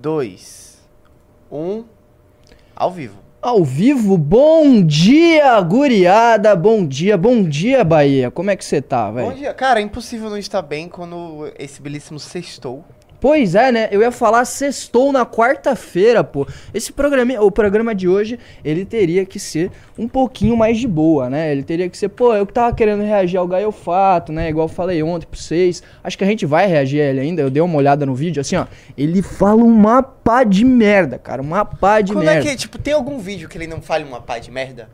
dois, um. Ao vivo. Ao vivo, bom dia, guriada, bom dia, bom dia, Bahia. Como é que você tá, Bom velho? dia. Cara, é impossível não estar bem quando esse belíssimo sextou. Pois é, né? Eu ia falar sextou na quarta-feira, pô. Esse programa, o programa de hoje, ele teria que ser um pouquinho mais de boa, né? Ele teria que ser, pô, eu que tava querendo reagir ao Gaio Fato, né? Igual eu falei ontem pra vocês. Acho que a gente vai reagir a ele ainda. Eu dei uma olhada no vídeo, assim, ó. Ele fala uma pá de merda, cara. Uma pá de Quando merda. é que, tipo, tem algum vídeo que ele não fale uma pá de merda?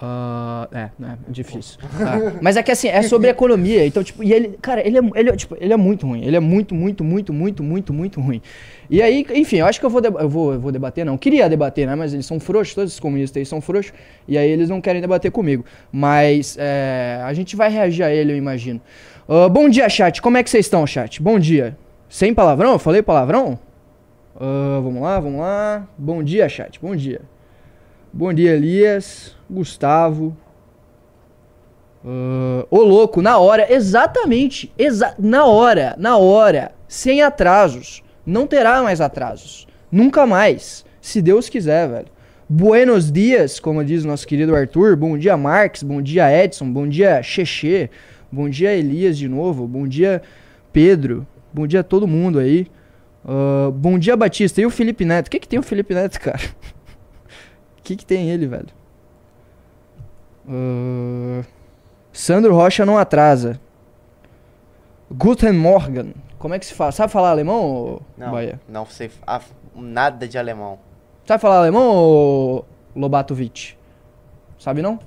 Ah, é, né? Difícil. Ah, mas é que assim, é sobre economia. Então, tipo, e ele, cara, ele é, ele, é, tipo, ele é muito ruim. Ele é muito, muito, muito, muito, muito, muito ruim. E aí, enfim, eu acho que eu vou, eu vou, eu vou debater, não. Queria debater, né? Mas eles são frouxos, todos esses comunistas aí são frouxos. E aí eles não querem debater comigo. Mas é, a gente vai reagir a ele, eu imagino. Ah, bom dia, chat. Como é que vocês estão, chat? Bom dia. Sem palavrão? Eu falei palavrão? Ah, vamos lá, vamos lá. Bom dia, chat. Bom dia. Bom dia, Elias, Gustavo. Ah, Ô louco, na hora, exatamente, exa na hora, na hora, sem atrasos. Não terá mais atrasos. Nunca mais, se Deus quiser, velho. Buenos dias, como diz o nosso querido Arthur. Bom dia, Marques. Bom dia, Edson. Bom dia, Cheche. Bom dia, Elias de novo. Bom dia, Pedro. Bom dia a todo mundo aí. Ah, bom dia, Batista. E o Felipe Neto? O que, que tem o Felipe Neto, cara? O que, que tem ele, velho? Ah, Sandro Rocha não atrasa. Guten Morgen. Como é que se fala? Sabe falar alemão, Não, Bahia? não sei ah, nada de alemão. Sabe falar alemão, Lobatovic? Sabe não?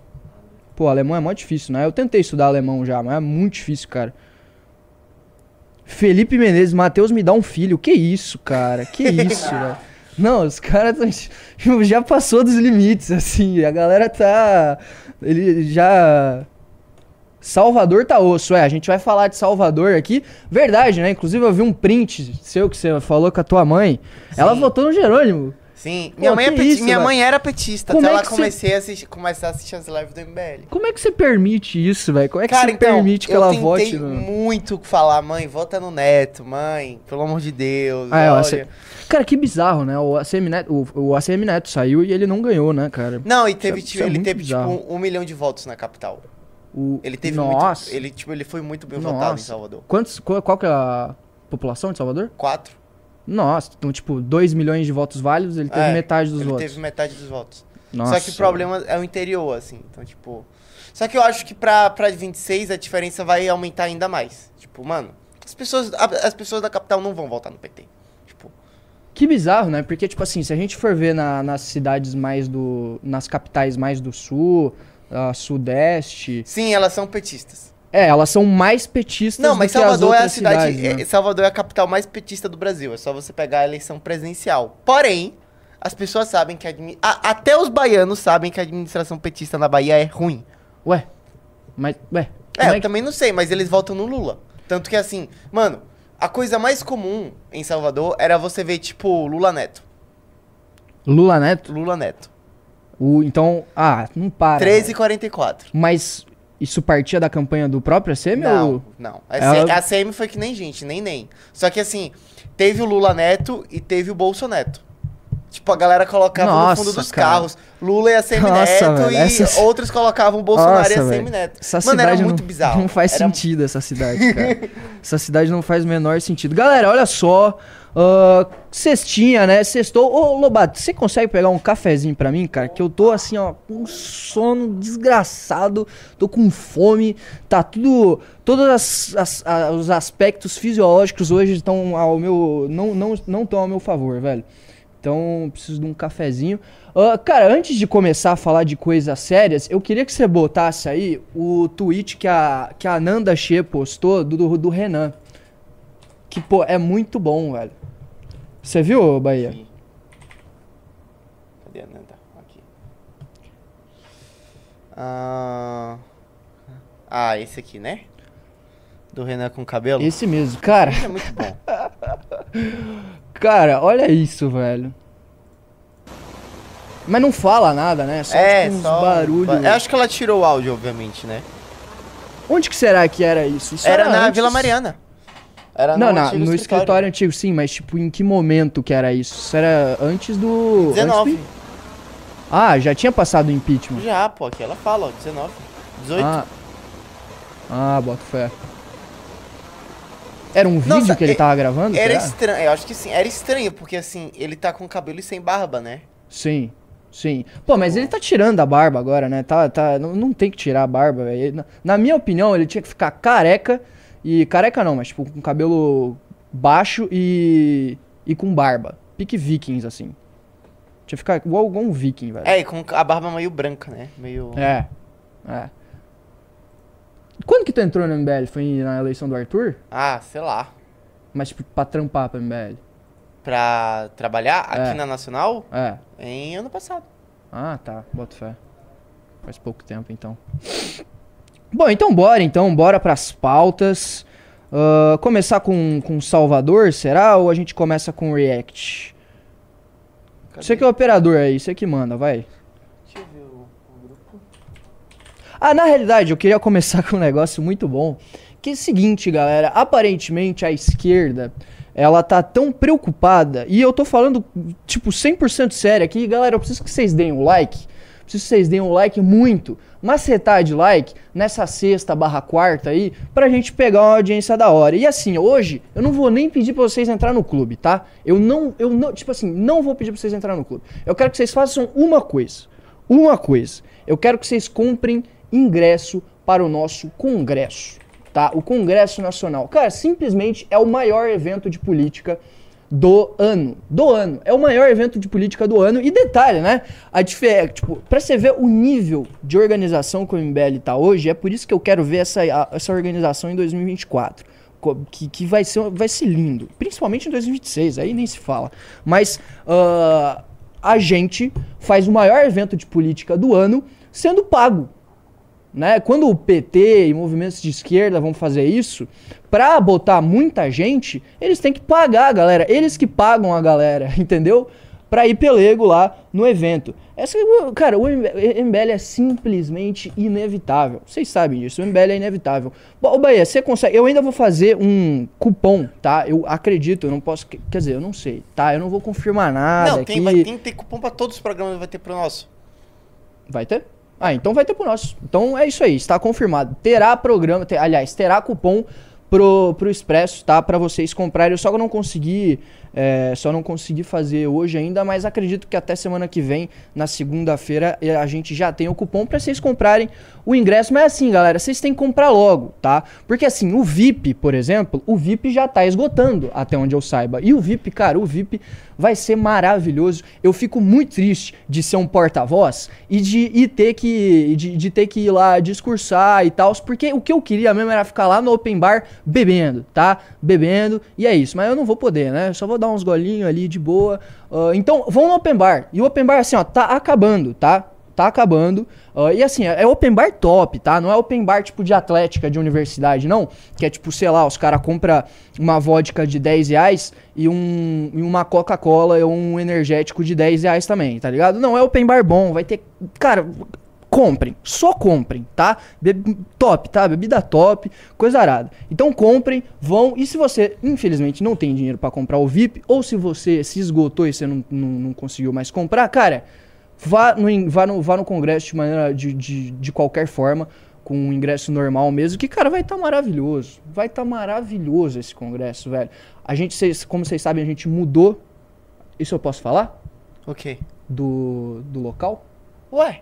Pô, alemão é mó difícil, né? Eu tentei estudar alemão já, mas é muito difícil, cara. Felipe Menezes, Matheus me dá um filho. Que isso, cara? Que isso, velho? Não, os caras tão- já passou dos limites, assim. A galera tá. Ele já. Salvador tá osso, é. A gente vai falar de Salvador aqui. Verdade, né? Inclusive eu vi um print seu que você falou com a tua mãe. Ela Sim. votou no Jerônimo. Sim, Pô, minha mãe, é peti- isso, minha velho? mãe era petista, Como até é ela que cê- comecei a assistir, começar a assistir as lives do MBL. Como é que você permite isso, velho? Como é que você então, permite que eu ela tentei vote no. muito falar, mãe, vota no Neto, mãe, pelo amor de Deus, Ah, é, o olha. Cara, que bizarro, né? O ACM, Neto, o, o ACM Neto saiu e ele não ganhou, né, cara? Não, e teve, Isso é- tipo, isso é ele muito teve bizarro. tipo um, um milhão de votos na capital. O... Ele teve Nossa. muito, ele tipo, ele foi muito bem votado em Nossa. Salvador. Quantos, qual, qual que é a população de Salvador? Quatro. Nossa, então, tipo, 2 milhões de votos válidos, ele teve É, metade dos ele votos. teve metade dos votos. Nossa. Só que o problema é o interior, assim. Então, tipo. Só que eu acho que pra, pra 26 a diferença vai aumentar ainda mais. Tipo, mano, as pessoas, as pessoas da capital não vão votar no PT. Tipo, Que bizarro, né? Porque, tipo assim, se a gente for ver na- nas cidades mais do... Nas capitais mais do sul, ah, sudeste... sim, elas são petistas. É, elas são mais petistas Não, do mas que as Salvador é a cidade. cidades, né? é- Salvador é a capital mais petista do Brasil. É só você pegar a eleição presidencial. Porém, as pessoas sabem que admi- a- até os baianos sabem que a administração petista na Bahia é ruim. Ué, mas... Ué, É, como eu é que... também não sei, mas eles votam no Lula. Tanto que assim, mano, a coisa mais comum em Salvador era você ver, tipo, Lula Neto. Lula Neto? Lula Neto. O, então... Ah, não para. 13 e 44. Mas isso partia da campanha do próprio ACM Não, ou... não. A, Ela- a CM foi que nem gente, nem nem. Só que assim, teve o Lula Neto e teve o Bolso Neto. Tipo, a galera colocava Nossa, no fundo dos cara. carros Lula e a CM Nossa, Neto velho, e essas- outros colocavam o Bolsonaro e a Nossa, CM velho. Neto. Essa Mano, cidade era não, muito bizarro. não faz Era- sentido essa cidade, cara. essa cidade não faz o menor sentido. Galera, olha só. Ah, cestinha, né? Sextou. Ô, Lobato, você consegue pegar um cafezinho pra mim, cara? Que eu tô assim, ó, com sono desgraçado. Tô com fome. Tá tudo. Todos as- as- a- os aspectos fisiológicos hoje estão ao meu. Não estão não, não ao meu favor, velho. Então, preciso de um cafezinho. Ah, cara, antes de começar a falar de coisas sérias, eu queria que você botasse aí o tweet que a, que a Nanda Che postou do, do, do Renan. Que, pô, é muito bom, velho. Você viu, Bahia? Aqui. Cadê a Nanda? Aqui. Ah, ah, esse aqui, né? Do Renan com cabelo. Esse mesmo. Cara, Isso é muito bom. cara, olha isso, velho. Mas não fala nada, né? Só é, tipo, uns só. barulhos. Eu acho que ela tirou o áudio, obviamente, né? Onde que será que era isso? Isso Era na antes- Vila Mariana. Era não, não, antigo no escritório. antigo, sim, mas tipo, em que momento que era isso? Isso era antes do. 19. antes do- Ah, já tinha passado o impeachment. Já, pô, aqui ela fala, ó, 19. 18. Ah, ah bota fé. Era um vídeo Nossa, que ele é- tava gravando? Era será? estranho, eu acho que sim. Era estranho, porque assim, ele tá com cabelo e sem barba, né? Sim, sim. Pô, mas ele tá tirando a barba agora, né? Tá, tá, não, não tem que tirar a barba, velho. Na, na minha opinião, ele tinha que ficar careca e. Careca não, mas tipo, com cabelo baixo e. e com barba. Pique vikings, assim. Tinha que ficar igual, igual um viking, velho. É, e com a barba meio branca, né? Meio. É. É. Quando que tu entrou no MBL? Foi na eleição do Arthur? Ah, sei lá. Mas, tipo, pra trampar pra MBL. Pra trabalhar aqui É. na Nacional É. em ano passado. Ah, tá. Boto fé. Faz pouco tempo, então. Bom, então bora, então. Bora pras pautas. Ah, começar com, com Salvador, será? Ou a gente começa com React? Cadê? Você que é o operador aí, você que manda, vai. Deixa eu ver o, o grupo. Ah, na realidade, eu queria começar com um negócio muito bom. Que é o seguinte, galera. Aparentemente, a esquerda, ela tá tão preocupada. E eu tô falando, tipo, 100% sério aqui. Galera, eu preciso que vocês deem um like. Preciso que vocês deem um like muito. Macetar de like nessa sexta barra quarta aí. Pra gente pegar uma audiência da hora. E assim, hoje, eu não vou nem pedir pra vocês entrar no clube, tá? Eu não, eu não, tipo assim, não vou pedir pra vocês entrar no clube. Eu quero que vocês façam uma coisa. Uma coisa. Eu quero que vocês comprem ingresso para o nosso congresso, tá? O Congresso Nacional. Cara, simplesmente é o maior evento de política do ano. Do ano. É o maior evento de política do ano. E detalhe, né? A diferença, tipo, pra você ver o nível de organização que o MBL tá hoje, é por isso que eu quero ver essa, a- essa organização em 2024. Co- Que, que vai, ser, vai ser lindo. Principalmente em 2026, aí nem se fala. Mas ah, a gente faz o maior evento de política do ano sendo pago né? Quando o PT e movimentos de esquerda vão fazer isso, pra botar muita gente, eles têm que pagar a galera, eles que pagam a galera, entendeu? Pra ir pelego lá no evento. Essa, cara, o MBL é simplesmente inevitável. Vocês sabem disso, o MBL é inevitável. Bom, Bahia, você consegue. Eu ainda vou fazer um cupom, tá? Eu acredito, eu não posso. Quer dizer, eu não sei, tá? Eu não vou confirmar nada. não, tem, aqui. vai, tem que ter cupom pra todos os programas, vai ter pro nosso. Vai ter? Ah, então vai ter pro nosso. Então é isso aí, está confirmado. Terá programa, te- aliás, terá cupom pro, pro Expresso, tá? Pra vocês comprarem. Eu só não consegui, é, só não consegui fazer hoje ainda, mas acredito que até semana que vem, na segunda-feira, a gente já tem o cupom pra vocês comprarem o ingresso. Mas assim, galera, vocês têm que comprar logo, tá? Porque assim, o VIP, por exemplo, o VIP já tá esgotando, até onde eu saiba. E o VIP, cara, o VIP vai ser maravilhoso. Eu fico muito triste de ser um porta-voz e de e ter que de, de ter que ir lá discursar e tal, porque o que eu queria mesmo era ficar lá no open bar bebendo, tá? Bebendo e é isso. Mas eu não vou poder, né? Eu só vou dar uns golinhos ali de boa. Ah, então, vão no open bar. E o open bar assim, ó, tá acabando, tá? Tá acabando. Ah, e assim, é open bar top, tá? Não é open bar tipo de atlética, de universidade, não. Que é tipo, sei lá, os caras compram uma vodka de 10 reais e, um, e uma Coca-Cola ou um energético de 10 reais também, tá ligado? Não, é open bar bom. Vai ter. Cara, comprem. Só comprem, tá? Be- top, tá? Bebida top, coisa arada. Então comprem, vão. E se você, infelizmente, não tem dinheiro pra comprar o VIP, ou se você se esgotou e você não, não, não conseguiu mais comprar, cara. Vá no, vá no, vá no congresso de maneira de, de, de qualquer forma, com um ingresso normal mesmo, que, cara, vai estar maravilhoso. Vai estar maravilhoso esse congresso, velho. A gente, cês- como vocês sabem, a gente mudou. Isso eu posso falar? Ok. Do, do local? Ué,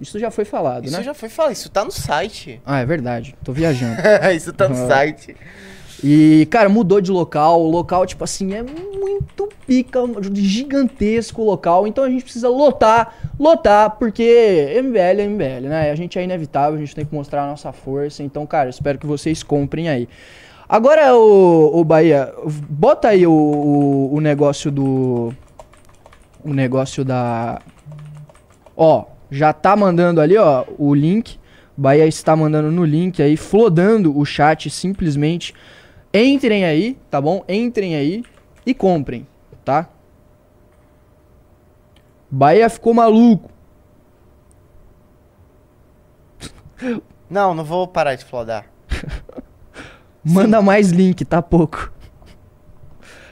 Isso já foi falado, isso né? já foi falado, isso tá no site. Ah, é verdade. Tô viajando. isso tá no Uhum. site. E, cara, mudou de local. O local, tipo assim, é muito pica, gigantesco o local. Então a gente precisa lotar, lotar, porque MBL é MBL, né? A gente é inevitável, a gente tem que mostrar a nossa força. Então, cara, espero que vocês comprem aí. Agora, o, o Bahia, bota aí o, o, o negócio do. O negócio da. Ó, já tá mandando ali, ó, o link. Bahia está mandando no link aí, flodando o chat simplesmente. Entrem aí, tá bom? Entrem aí e comprem, tá? Bahia ficou maluco. Não, não vou parar de flodar. Manda mais link, tá pouco.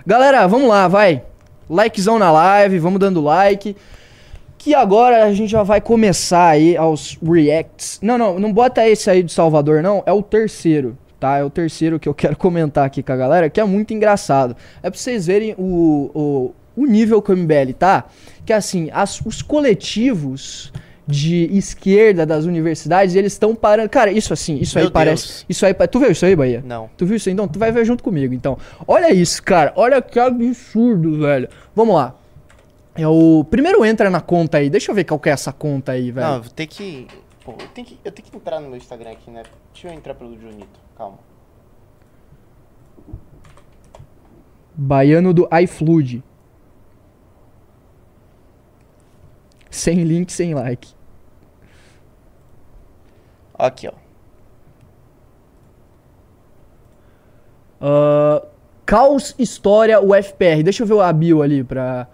Galera, vamos lá, vai. Likezão na live, vamos dando like. Que agora a gente já vai começar aí aos reacts. Não, não, não bota esse aí do Salvador, não. É o terceiro, tá? É o terceiro que eu quero comentar aqui com a galera, que é muito engraçado. É pra vocês verem o, o, o nível que o MBL tá. Que assim, as, os coletivos de esquerda das universidades, eles estão parando. Cara, isso assim, isso Meu aí parece. Deus. Isso aí. Tu viu isso aí, Bahia? Não. Tu viu isso aí? Então, tu vai ver junto comigo, então. Olha isso, cara. Olha que absurdo, velho. Vamos lá. É o... Primeiro entra na conta aí. Deixa eu ver qual que é essa conta aí, velho. Não, vou ter que. Pô, eu tenho que, eu tenho que entrar no meu Instagram aqui, né? Deixa eu entrar pelo Junito. Calma. Baiano do iFlood. Sem link, sem like. Aqui, ó. Ah, Caos História UFPR. Deixa eu ver a bio ali pra.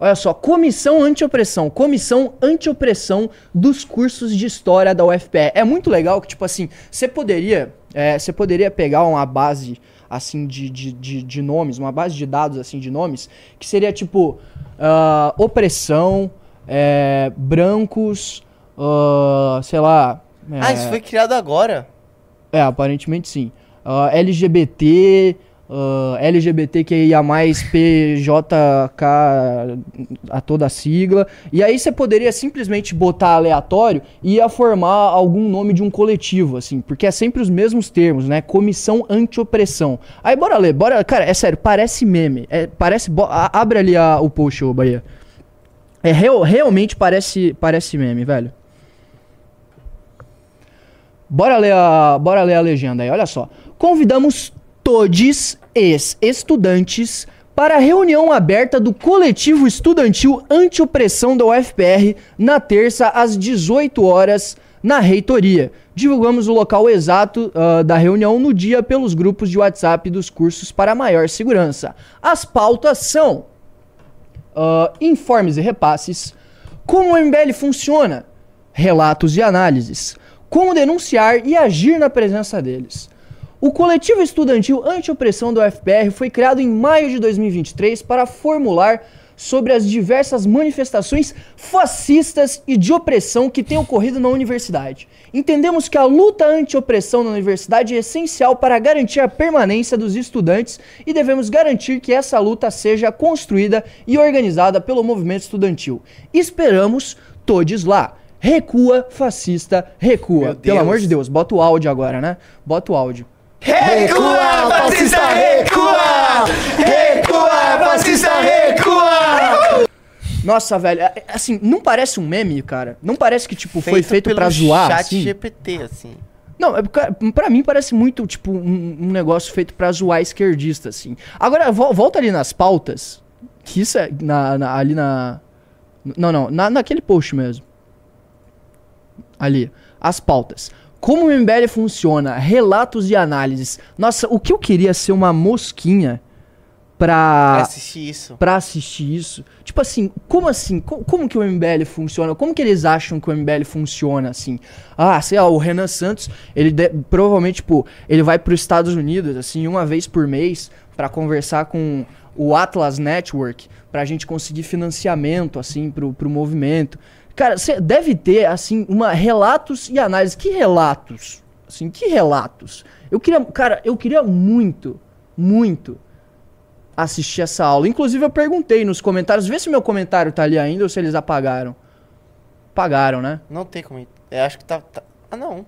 Olha só, Comissão Antiopressão. Comissão Antiopressão dos cursos de História da UFPR. É muito legal que, tipo assim, você poderia. é, Você poderia pegar uma base assim de, de, de, de nomes, uma base de dados assim de nomes, que seria tipo ah, opressão, é, brancos, ah, sei lá. Ah, é, isso foi criado agora. é, aparentemente sim. Ah, LGBT, ah, LGBTQIA+, PJK, a toda a sigla. E aí você poderia simplesmente botar aleatório e ia formar algum nome de um coletivo, assim. Porque é sempre os mesmos termos, né? Comissão Antiopressão. Aí bora ler, bora... Cara, é sério, parece meme. É, parece... Abre ali a- o post, ô Bahia. É, real- realmente parece, parece meme, velho. Bora ler a, bora ler a legenda aí, olha só. Convidamos todos os estudantes para a reunião aberta do coletivo estudantil anti-opressão da UFPR na terça às 18 horas na reitoria. Divulgamos o local exato ah, da reunião no dia pelos grupos de WhatsApp dos cursos para maior segurança. As pautas são ah, informes e repasses, como o MBL funciona, relatos e análises, como denunciar e agir na presença deles. O coletivo estudantil anti-opressão do UFPR foi criado em maio de 2023 para formular sobre as diversas manifestações fascistas e de opressão que têm ocorrido na universidade. Entendemos que a luta anti-opressão na universidade é essencial para garantir a permanência dos estudantes e devemos garantir que essa luta seja construída e organizada pelo movimento estudantil. Esperamos todos lá. Recua, fascista, recua. Pelo amor de Deus, bota o áudio agora, né? Bota o áudio. Recua, fascista, recua! Recua, fascista, recua! Nossa, velho, é- é- assim, não parece um meme, cara? Não parece que, tipo, foi feito pelo pra zoar, chat assim? GPT, assim. Não, é, pra mim parece muito, tipo, um, um negócio feito pra zoar esquerdista, assim. Agora, vo- volta ali nas pautas, que isso é na, na- ali na... Não, não, na, naquele post mesmo. Ali, as pautas. Como o MBL funciona, relatos e análises. Nossa, o que eu queria ser uma mosquinha pra... Pra assistir isso. pra assistir isso. Tipo assim, como assim? Co- Como, que o MBL funciona? Como que eles acham que o MBL funciona assim? Ah, sei lá, o Renan Santos, ele de- provavelmente, tipo, ele vai para os Estados Unidos, assim, uma vez por mês pra conversar com o Atlas Network pra gente conseguir financiamento, assim, pro, pro movimento. Cara, você deve ter, assim, uma relatos e análise. Que relatos? Assim, que relatos? Eu queria, cara, eu queria muito, muito assistir essa aula. Inclusive, eu perguntei nos comentários, vê se meu comentário tá ali ainda ou se eles apagaram. Apagaram, né? Não tem como. Eu acho que tá. tá- Ah, não.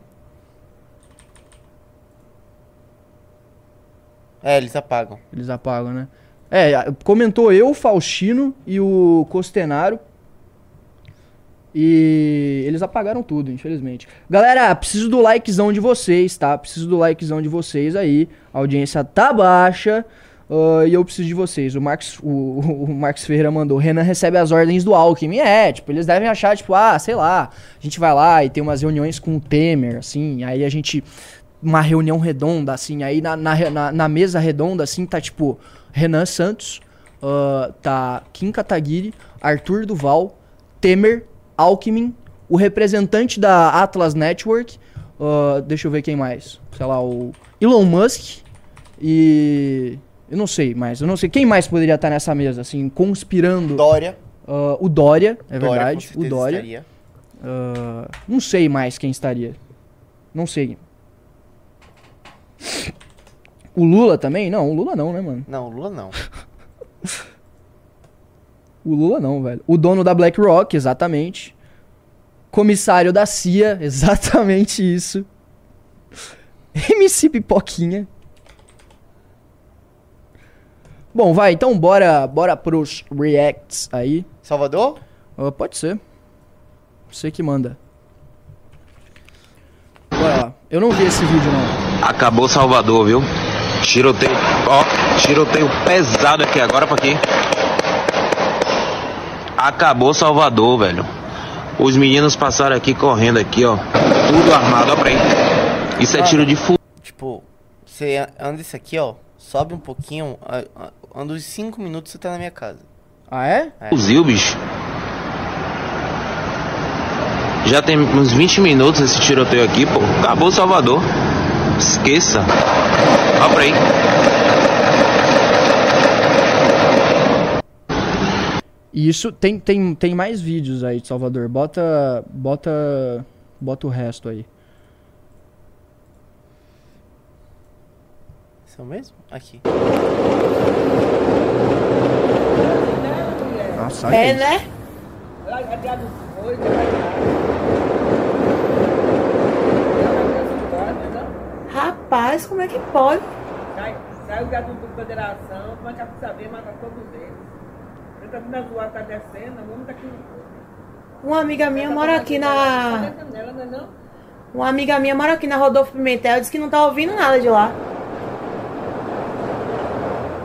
É, eles apagam. Eles apagam, né? É, comentou eu, o Faustino e o Costenaro. E eles apagaram tudo, infelizmente. Galera, preciso do likezão de vocês, tá? Preciso do likezão de vocês aí. A audiência tá baixa. ah, e eu preciso de vocês. O Marcos, o, o Marcos Ferreira mandou. Renan recebe as ordens do Alckmin. É, tipo, eles devem achar, tipo, ah, sei lá. A gente vai lá e tem umas reuniões com o Temer, assim. Aí a gente. Uma reunião redonda, assim. Aí na, na, na, na mesa redonda, assim, tá tipo. Renan Santos. ah, tá Kim Kataguiri. Arthur Duval. Temer. Alckmin. O representante da Atlas Network. ah, deixa eu ver quem mais. Sei lá, o Elon Musk. E. Eu não sei mais. Eu não sei. Quem mais poderia estar nessa mesa, assim, conspirando? Dória. Ah, o Dória, é Dória, verdade. O Dória. estaria. Ah, não sei mais quem estaria. Não sei. O Lula também? Não, o Lula não, né, mano? Não, Lula não. O Lula não, velho. O dono da BlackRock, exatamente. Comissário da CIA, exatamente isso. MC Pipoquinha. Bom, vai, então bora, bora pros reacts aí. Salvador? Ah, pode ser. Você que manda. Bora lá. Eu não vi esse vídeo, não. Acabou Salvador, viu? Tiroteio, ó, tiroteio pesado aqui agora pra aqui. Acabou Salvador, velho. Os meninos passaram aqui correndo aqui, ó. Tudo armado, ó pra aí. Isso é tiro de fu... Tipo, você anda isso aqui, ó. Sobe um pouquinho. Anda uns 5 minutos você tá na minha casa. Ah, é? fuzil, bicho. Já tem uns 20 minutos esse tiroteio aqui, pô. Acabou Salvador. Esqueça. Ó pra aí. E isso tem, tem, tem mais vídeos aí de Salvador. Bota. Bota. Bota o resto aí. São mesmo? Aqui. Nossa, É, né? Rapaz, como é que pode? Sai, sai o gato do Federação, mas quer saber matar todos eles. Ele tá vindo a zoar, tá descendo, o homem tá aqui. Uma amiga minha mora aqui Tá na. é não? Uma amiga minha mora aqui na Rodolfo Pimentel, disse que não tá ouvindo nada de lá.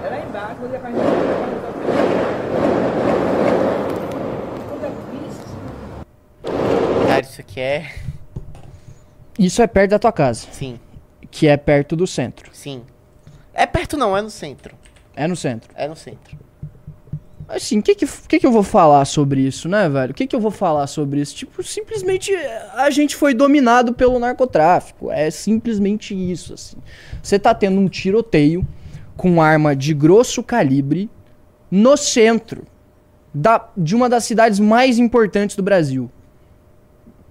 Ela é embaixo, vou levar pra Cara, isso aqui é. Isso é perto da tua casa. Sim, Que é perto do centro. sim. É perto não, é no centro. É no centro. É no centro. Assim, o que que, que que eu vou falar sobre isso, né, velho? O que que eu vou falar sobre isso? Tipo, simplesmente a gente foi dominado pelo narcotráfico. É simplesmente isso, assim. Você tá tendo um tiroteio com arma de grosso calibre no centro da, de uma das cidades mais importantes do Brasil.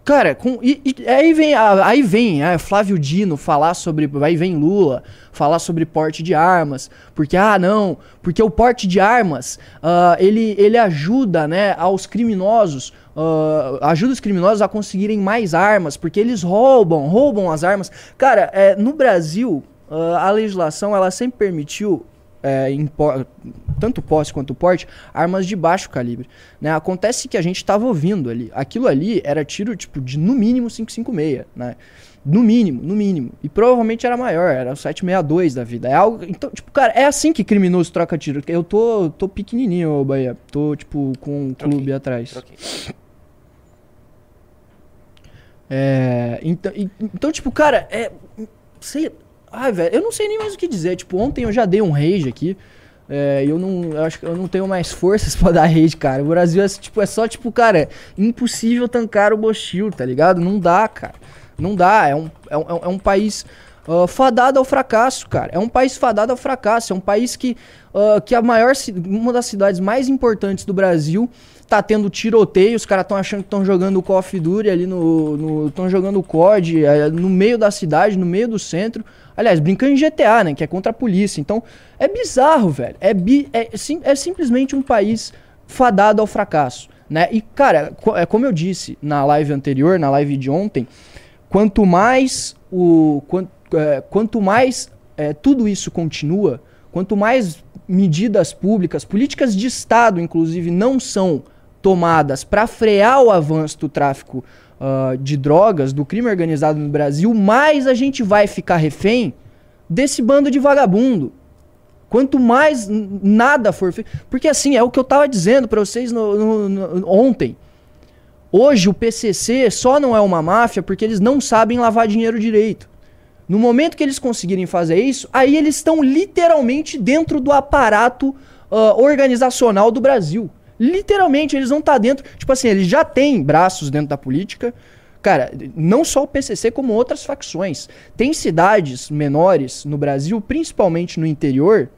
Cara, com, e, e aí vem, aí vem ah, Flávio Dino falar sobre. Aí vem Lula falar sobre porte de armas. Porque, ah, não, porque o porte de armas ah, ele, ele ajuda né, aos criminosos. ah, ajuda os criminosos a conseguirem mais armas, porque eles roubam, roubam as armas. Cara, é, no Brasil, ah, a legislação ela sempre permitiu é, tanto posse quanto porte, armas de baixo calibre. Né? Acontece que a gente estava ouvindo ali. Aquilo ali era tiro tipo de no mínimo 556, né? No mínimo, no mínimo. E provavelmente era maior, era o 762 da vida. É algo, então, tipo, cara, é assim que criminoso troca tiro. Eu tô, tô pequenininho, ô Bahia. Tô tipo com um Troquei, clube atrás. Troquei. É, então, então, tipo, cara, é. Sei. Ai, velho, eu não sei nem mais o que dizer. Tipo, ontem eu já dei um rage aqui. É, eu não. Eu acho que eu não tenho mais forças pra dar rage, cara. O Brasil é, tipo, é só, tipo, cara, impossível tancar o Bochil, tá ligado? Não dá, cara. Não dá. É um, é um, é um país ah, fadado ao fracasso, cara. É um país fadado ao fracasso. É um país que, ah, que a maior. Uma das cidades mais importantes do Brasil tá tendo tiroteio, os caras estão achando que estão jogando Call of Duty ali no. estão jogando COD eh, no meio da cidade, no meio do centro. Aliás, brincando em GTA, né? Que é contra a polícia. Então, é bizarro, velho. É, bi, é, sim- é simplesmente um país fadado ao fracasso. Né? E, cara, co- é como eu disse na live anterior, na live de ontem, quanto mais o. Quanto, é, quanto mais é, tudo isso continua, quanto mais medidas públicas, políticas de Estado, inclusive, não são tomadas para frear o avanço do tráfico ah, de drogas, do crime organizado no Brasil, mais a gente vai ficar refém desse bando de vagabundo. Quanto mais nada for feito. Porque assim, é o que eu tava dizendo pra vocês no- no- no- ontem. Hoje o PCC só não é uma máfia porque eles não sabem lavar dinheiro direito. No momento que eles conseguirem fazer isso, aí eles estão literalmente dentro do aparato ah, organizacional do Brasil. Literalmente, eles vão estar dentro. Tipo assim, eles já têm braços dentro da política. Cara, não só o PCC, como outras facções. Tem cidades menores no Brasil, principalmente no interior,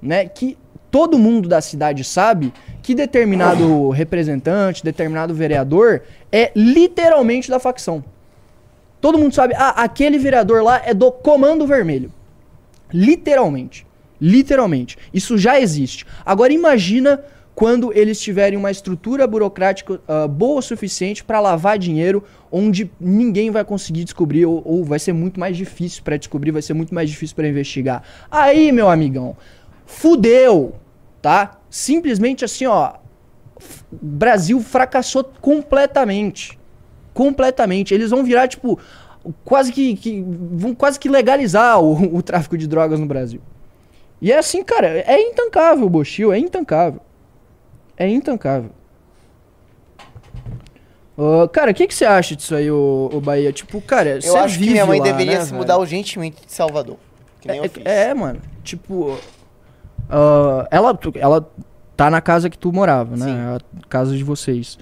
né, que todo mundo da cidade sabe que determinado representante, determinado vereador é literalmente da facção. Todo mundo sabe, ah, aquele vereador lá é do Comando Vermelho. Literalmente. Literalmente. Isso já existe. Agora imagina quando eles tiverem uma estrutura burocrática ah, boa o suficiente para lavar dinheiro, onde ninguém vai conseguir descobrir, ou, ou vai ser muito mais difícil para descobrir, vai ser muito mais difícil para investigar. Aí, meu amigão, fudeu, tá? Simplesmente assim, ó. Brasil fracassou completamente. Completamente. Eles vão virar, tipo, quase que. que- vão quase que legalizar o, o tráfico de drogas no Brasil. E é assim, cara, é intancável o Bochil, é intancável. É intancável. Ô, cara, o que, que você acha disso aí, ô, ô Bahia? Tipo, cara, Eu acho que minha mãe lá, deveria né, se velho? mudar urgentemente de Salvador. Que nem eu fiz. É, é, mano. Tipo, ah, ela, ela tá na casa que tu morava, né? Sim. A casa de vocês.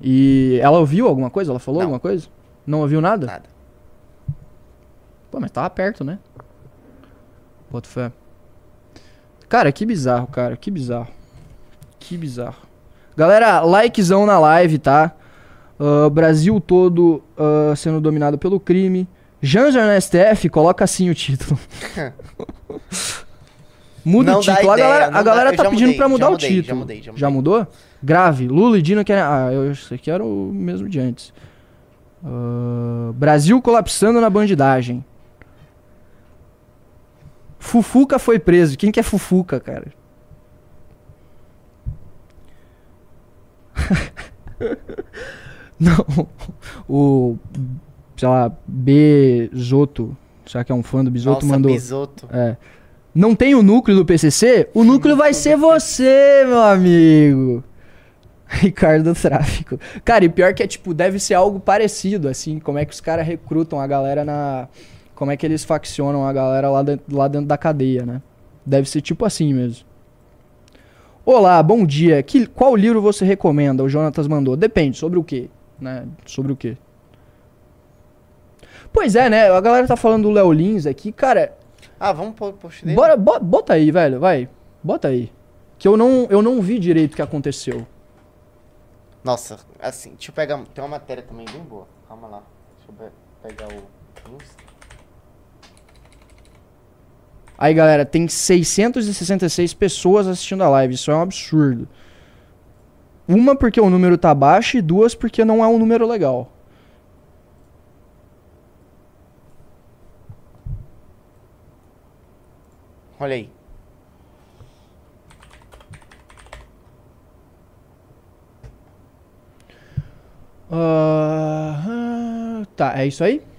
E ela ouviu alguma coisa? Ela falou Não. alguma coisa? Não ouviu nada? Nada. Pô, mas tava perto, né? Boto fé. Cara, que bizarro, cara. Que bizarro. Que bizarro. Galera, likezão na live, tá? Ah, Brasil todo ah, sendo dominado pelo crime. Janja no STF, coloca assim o título. Muda Não o dá título. a ideia, galera, não a dá- galera eu tá já pedindo mudei, pra já mudar o mudei, já título. mudei, já Já mudou? Grave. Lula e Dino querem. Ah, eu, esse aqui era o mesmo de antes. Ah, Brasil colapsando na bandidagem. Fufuca foi preso. Quem que é Fufuca, cara? Não. O. Sei lá, Bezoto. Será que é um fã do Bisoto? Nossa, mandou. Bisoto. É. Não tem o núcleo do PCC? O núcleo vai ser você, meu amigo. Ricardo do Tráfico. Cara, e pior que é, tipo, deve ser algo parecido, assim, como é que os caras recrutam a galera na... Como é que eles faccionam a galera lá dentro, lá dentro da cadeia, né? Deve ser tipo assim mesmo. Olá, bom dia. Que, qual livro você recomenda? O Jonatas mandou. Depende, sobre o quê? Né? Sobre o quê? Pois é, né? A galera tá falando do Léo Lins aqui. Cara, Ah, vamos pôr o post dele? Bora, bo- bota aí, velho, vai. Bota aí. Que eu não, eu não vi direito o que aconteceu. Nossa, assim, deixa eu pegar. Tem uma matéria também bem boa. Calma lá. Deixa eu pe- pegar o. Insta. Aí, galera, tem 666 pessoas assistindo a live. Isso é um absurdo. Uma porque o número tá baixo e duas porque não é um número legal. Olha aí. Ah, tá, é isso aí?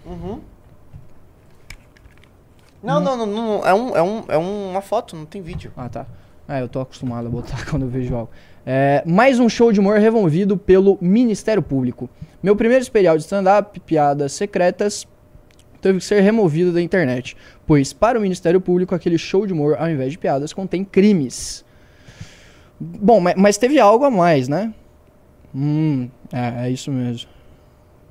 Não, não, não, não, É, um, é, um, é uma foto, não tem vídeo. Ah, tá. Ah, eu tô acostumado a botar quando eu vejo algo. É, mais um show de humor removido pelo Ministério Público. Meu primeiro especial de stand-up, piadas secretas, teve que ser removido da internet. Pois, para o Ministério Público, aquele show de humor, ao invés de piadas, contém crimes. Bom, ma- mas teve algo a mais, né? Hum, é, é isso mesmo.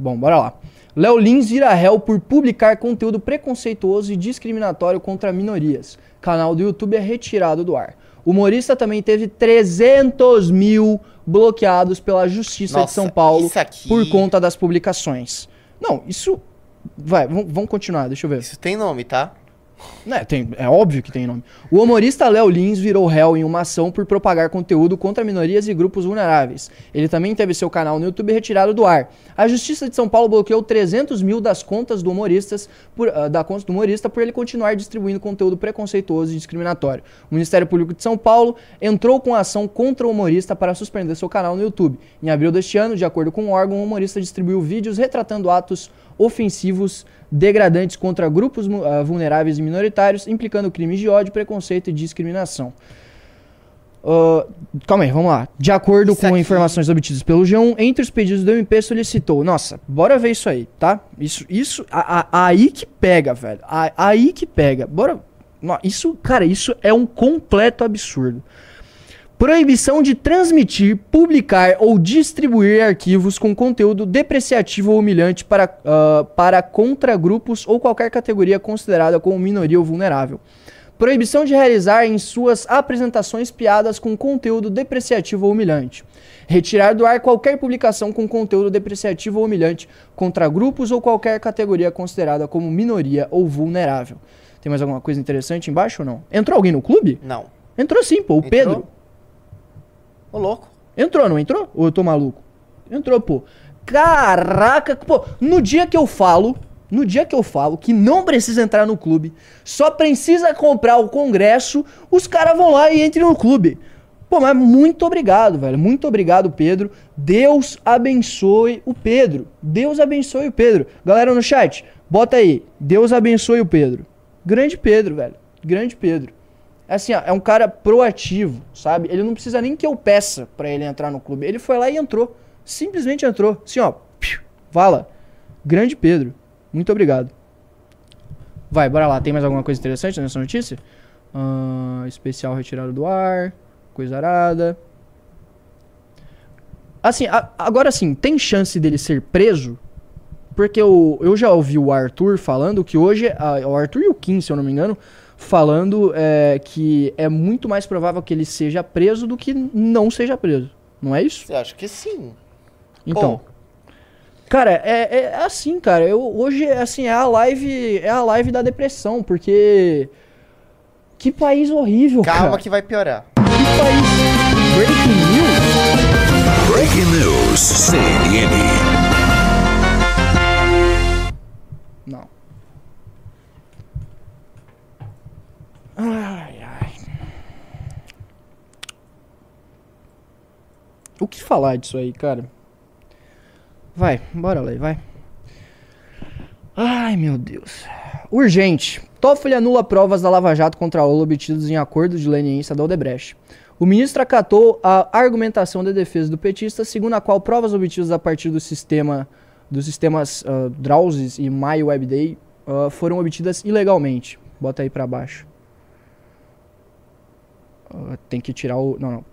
Bom, bora lá. Léo Lins vira réu por publicar conteúdo preconceituoso e discriminatório contra minorias. Canal do YouTube é retirado do ar. O humorista também teve 300 mil bloqueados pela Justiça de Nossa, São Paulo aqui- por conta das publicações. Não, isso. Vai, vamos continuar, deixa eu ver. Isso tem nome, tá? É, tem, é óbvio que tem nome. O humorista Léo Lins virou réu em uma ação por propagar conteúdo contra minorias e grupos vulneráveis. Ele também teve seu canal no YouTube retirado do ar. A Justiça de São Paulo bloqueou 300 mil das contas do humoristas por, ah, da conta do humorista por ele continuar distribuindo conteúdo preconceituoso e discriminatório. O Ministério Público de São Paulo entrou com ação contra o humorista para suspender seu canal no YouTube. Em abril deste ano, de acordo com o órgão, o humorista distribuiu vídeos retratando atos ofensivos degradantes contra grupos ah, vulneráveis e minoritários, implicando crimes de ódio, preconceito e discriminação. Ah, calma aí, vamos lá. De acordo Isso com aqui- informações obtidas pelo G1, entre os pedidos do MP solicitou. Nossa, bora ver isso aí, tá? Isso, isso, a- a- aí que pega, velho. A- aí que pega. Bora. Isso, cara, isso é um completo absurdo. Proibição de transmitir, publicar ou distribuir arquivos com conteúdo depreciativo ou humilhante para, ah, para contragrupos ou qualquer categoria considerada como minoria ou vulnerável. Proibição de realizar em suas apresentações piadas com conteúdo depreciativo ou humilhante. Retirar do ar qualquer publicação com conteúdo depreciativo ou humilhante contra grupos ou qualquer categoria considerada como minoria ou vulnerável. Tem mais alguma coisa interessante embaixo ou não? Entrou alguém no clube? Não. Entrou sim, pô. O Entrou? Pedro. Ô, louco. Entrou, não entrou? Ou eu tô maluco? Entrou, pô. Caraca, pô, no dia que eu falo, no dia que eu falo que não precisa entrar no clube, só precisa comprar o congresso, os caras vão lá e entrem no clube. Pô, mas muito obrigado, velho. Muito obrigado, Pedro. Deus abençoe o Pedro. Deus abençoe o Pedro. Galera no chat, bota aí. Deus abençoe o Pedro. Grande Pedro, velho. Grande Pedro. Assim, ó, é um cara proativo, sabe? Ele não precisa nem que eu peça pra ele entrar no clube. Ele foi lá e entrou. Simplesmente entrou. Assim, ó. piu, Vala. Grande Pedro. Muito obrigado. Vai, bora lá. Tem mais alguma coisa interessante nessa notícia? Ah, especial retirado do ar. Coisa arada. Assim, a- agora sim, tem chance dele ser preso? Porque eu, eu já ouvi o Arthur falando que hoje. a- o Arthur e o Kim, se eu não me engano, falando é, que é muito mais provável que ele seja preso do que não seja preso. Não é isso? Você acha que sim? Então. Cara, é, é assim, cara. Eu, hoje, assim, é a live. É a live da depressão, porque. Que país horrível, Calma cara. que vai piorar. Que país. Breaking news? Breaking News CNN. Que falar disso aí, cara? Vai, bora lá, vai. Ai, meu Deus. Urgente. Toffoli anula provas da Lava Jato contra Lula obtidas em acordo de leniência da Odebrecht. O ministro acatou a argumentação da defesa do petista, segundo a qual provas obtidas a partir do sistema dos sistemas uh, e MyWebDay ah, foram obtidas ilegalmente. Bota aí pra baixo. Ah, tem que tirar o. Não, não.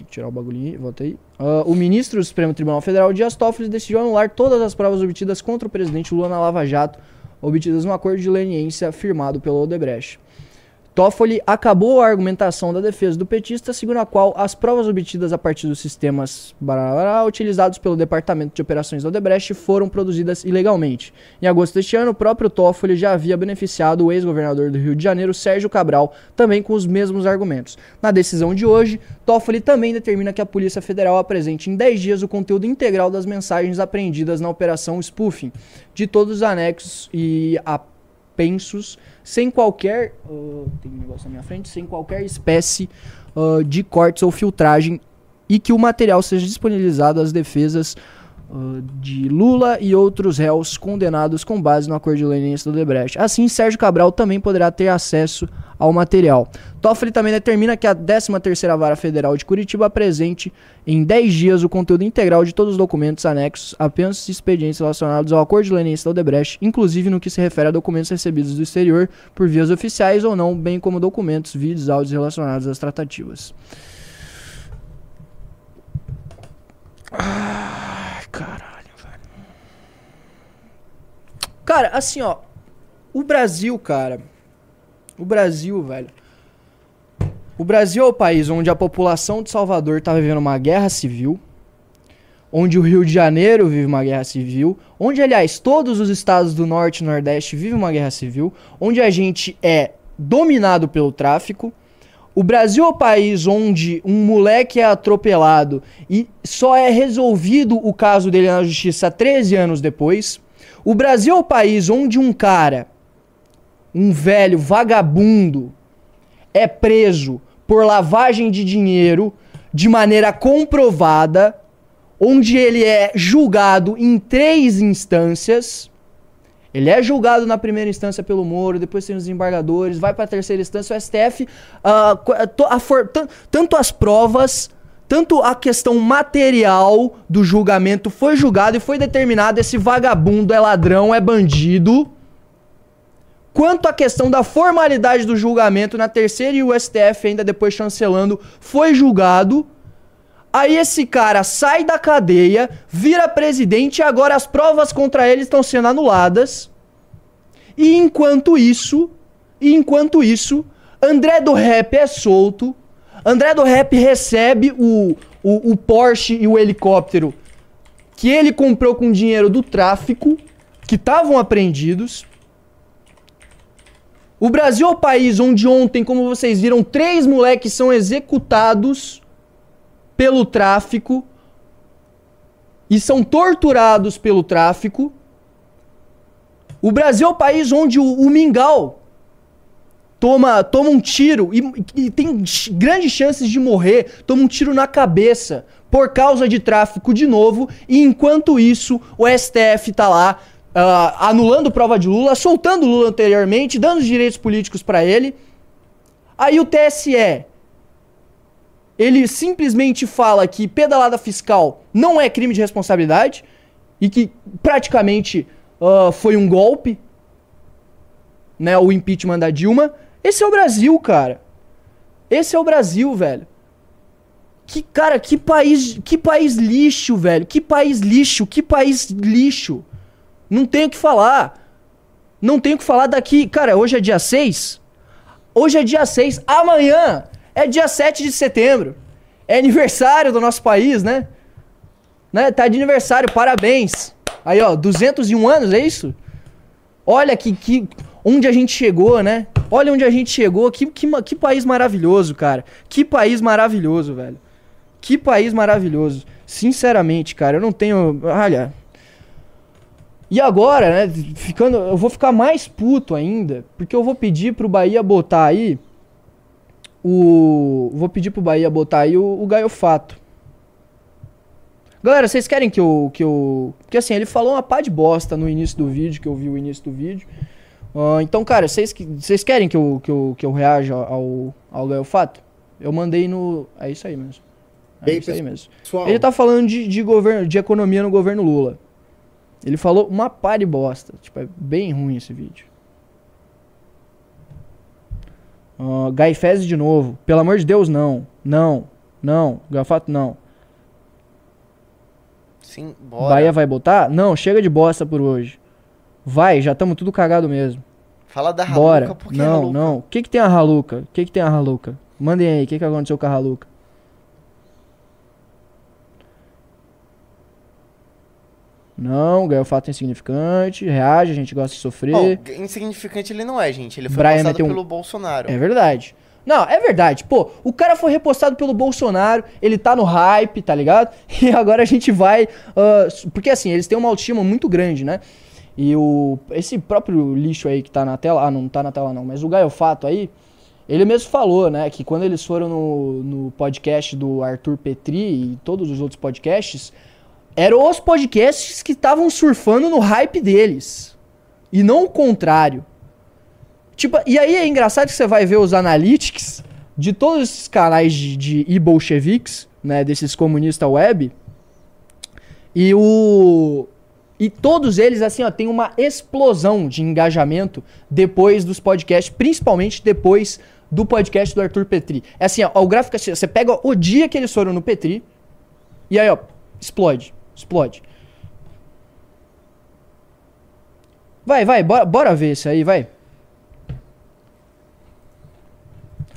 Tem que tirar o bagulhinho. Volta aí. Ah, o ministro do Supremo Tribunal Federal, Dias Toffoli, decidiu anular todas as provas obtidas contra o presidente Lula na Lava Jato, obtidas no acordo de leniência firmado pelo Odebrecht. Toffoli acabou a argumentação da defesa do petista, segundo a qual as provas obtidas a partir dos sistemas utilizados pelo Departamento de Operações da Odebrecht foram produzidas ilegalmente. Em agosto deste ano, o próprio Toffoli já havia beneficiado o ex-governador do Rio de Janeiro, Sérgio Cabral, também com os mesmos argumentos. Na decisão de hoje, Toffoli também determina que a Polícia Federal apresente em 10 dias o conteúdo integral das mensagens apreendidas na Operação Spoofing, de todos os anexos e apensos, sem qualquer. ah, tem um negócio na minha frente, sem qualquer espécie ah, de cortes ou filtragem, e que o material seja disponibilizado às defesas ah, de Lula e outros réus condenados com base no acordo de leniência do Debrecht. Assim, Sérgio Cabral também poderá ter acesso ao material. Toffoli também determina que a 13ª Vara Federal de Curitiba apresente em 10 dias o conteúdo integral de todos os documentos anexos, apenas expedientes relacionados ao acordo de leniência da Odebrecht, inclusive no que se refere a documentos recebidos do exterior por vias oficiais ou não, bem como documentos, vídeos, áudios relacionados às tratativas. Ai, caralho, velho. Cara, assim, ó. O Brasil, cara. O Brasil, velho. O Brasil é o país onde a população de Salvador tá vivendo uma guerra civil. Onde o Rio de Janeiro vive uma guerra civil. Onde, aliás, todos os estados do Norte e Nordeste vivem uma guerra civil. Onde a gente é dominado pelo tráfico. O Brasil é o país onde um moleque é atropelado e só é resolvido o caso dele na justiça 13 anos depois. O Brasil é o país onde um cara, um velho vagabundo, é preso por lavagem de dinheiro de maneira comprovada, onde ele é julgado em três instâncias. Ele é julgado na primeira instância pelo Moro, depois tem os desembargadores, vai para a terceira instância, o STF, co- ah, to- a for- tan- tanto as provas, tanto a questão material do julgamento foi julgado e foi determinado esse vagabundo é ladrão, é bandido. Quanto à questão da formalidade do julgamento na terceira e o STF ainda depois chancelando, foi julgado. Aí esse cara sai da cadeia, vira presidente e agora as provas contra ele estão sendo anuladas. E enquanto isso, e enquanto isso, André do Rap é solto. André do Rap recebe o, o, o Porsche e o helicóptero que ele comprou com dinheiro do tráfico, que estavam apreendidos. O Brasil é o país onde ontem, como vocês viram, três moleques são executados pelo tráfico e são torturados pelo tráfico. O Brasil é o país onde o, o Mingau toma, toma um tiro e, e tem grandes chances de morrer, toma um tiro na cabeça por causa de tráfico de novo, e enquanto isso, o STF tá lá ah, anulando prova de Lula, soltando Lula anteriormente, dando os direitos políticos pra ele. Aí o TSE ele simplesmente fala que pedalada fiscal não é crime de responsabilidade e que praticamente ah, foi um golpe, né, o impeachment da Dilma. Esse é o Brasil, cara. Esse é o Brasil, velho. Que cara, que país, que país lixo, velho. Que país lixo, que país lixo. Não tenho o que falar. Não tenho o que falar daqui. Cara, hoje é dia 6. Hoje é dia 6. Amanhã é dia 7 de setembro. É aniversário do nosso país, né? né? Tá de aniversário, parabéns. Aí, ó, 201 anos, é isso? Olha que, que onde a gente chegou, né? Olha onde a gente chegou. Que, que, que país maravilhoso, cara. Que país maravilhoso, velho. Que país maravilhoso. Sinceramente, cara, eu não tenho. Olha. E agora, né? Ficando, eu vou ficar mais puto ainda, porque eu vou pedir pro Bahia botar aí o. Vou pedir pro Bahia botar aí o, o Gaiofato. Galera, vocês querem que eu, que eu. Porque assim, ele falou uma pá de bosta no início do vídeo, que eu vi o início do vídeo. Ah, então, cara, vocês vocês querem que eu, que eu, que eu reaja ao, ao Gaiofato? Eu mandei no. É isso aí mesmo. É isso aí mesmo. Pessoal, Ele tá falando de, de, governo, de economia no governo Lula. Ele falou uma pá de bosta. Tipo, é bem ruim esse vídeo. Uh, Gai Fezes de novo. Pelo amor de Deus, não. Não. Não. Gafato, não. Sim, bora. Bahia vai botar? Não, chega de bosta por hoje. Vai, já estamos tudo cagado mesmo. Fala da Bora. Haluca, por que Não, Haluca? não. O que que tem a Haluca? O que que tem a Haluca? Mandem aí, o que que aconteceu com a Haluca? Não, ganhou fato insignificante, reage, a gente gosta de sofrer. Bom, insignificante ele não é, gente. Ele foi Brian passado um- pelo Bolsonaro. É verdade. Não, é verdade. Pô, o cara foi repostado pelo Bolsonaro, ele tá no hype, tá ligado? E agora a gente vai. ah, porque assim, eles têm uma autoestima muito grande, né? E o. Esse próprio lixo aí que tá na tela. Ah, não tá na tela não, mas o Gaiofato aí. Ele mesmo falou, né, que quando eles foram no, no podcast do Arthur Petri e todos os outros podcasts, eram os podcasts que estavam surfando no hype deles. E não o contrário. Tipo, e aí é engraçado que você vai ver os analytics de todos esses canais de, de e-bolcheviques, né, desses comunistas web, e o... E todos eles, assim, ó, tem uma explosão de engajamento depois dos podcasts, principalmente depois do podcast do Arthur Petri. É assim, ó, o gráfico, é assim, você pega o dia que eles foram no Petri, e aí, ó, explode, explode. Vai, vai, bora, bora ver isso aí, vai.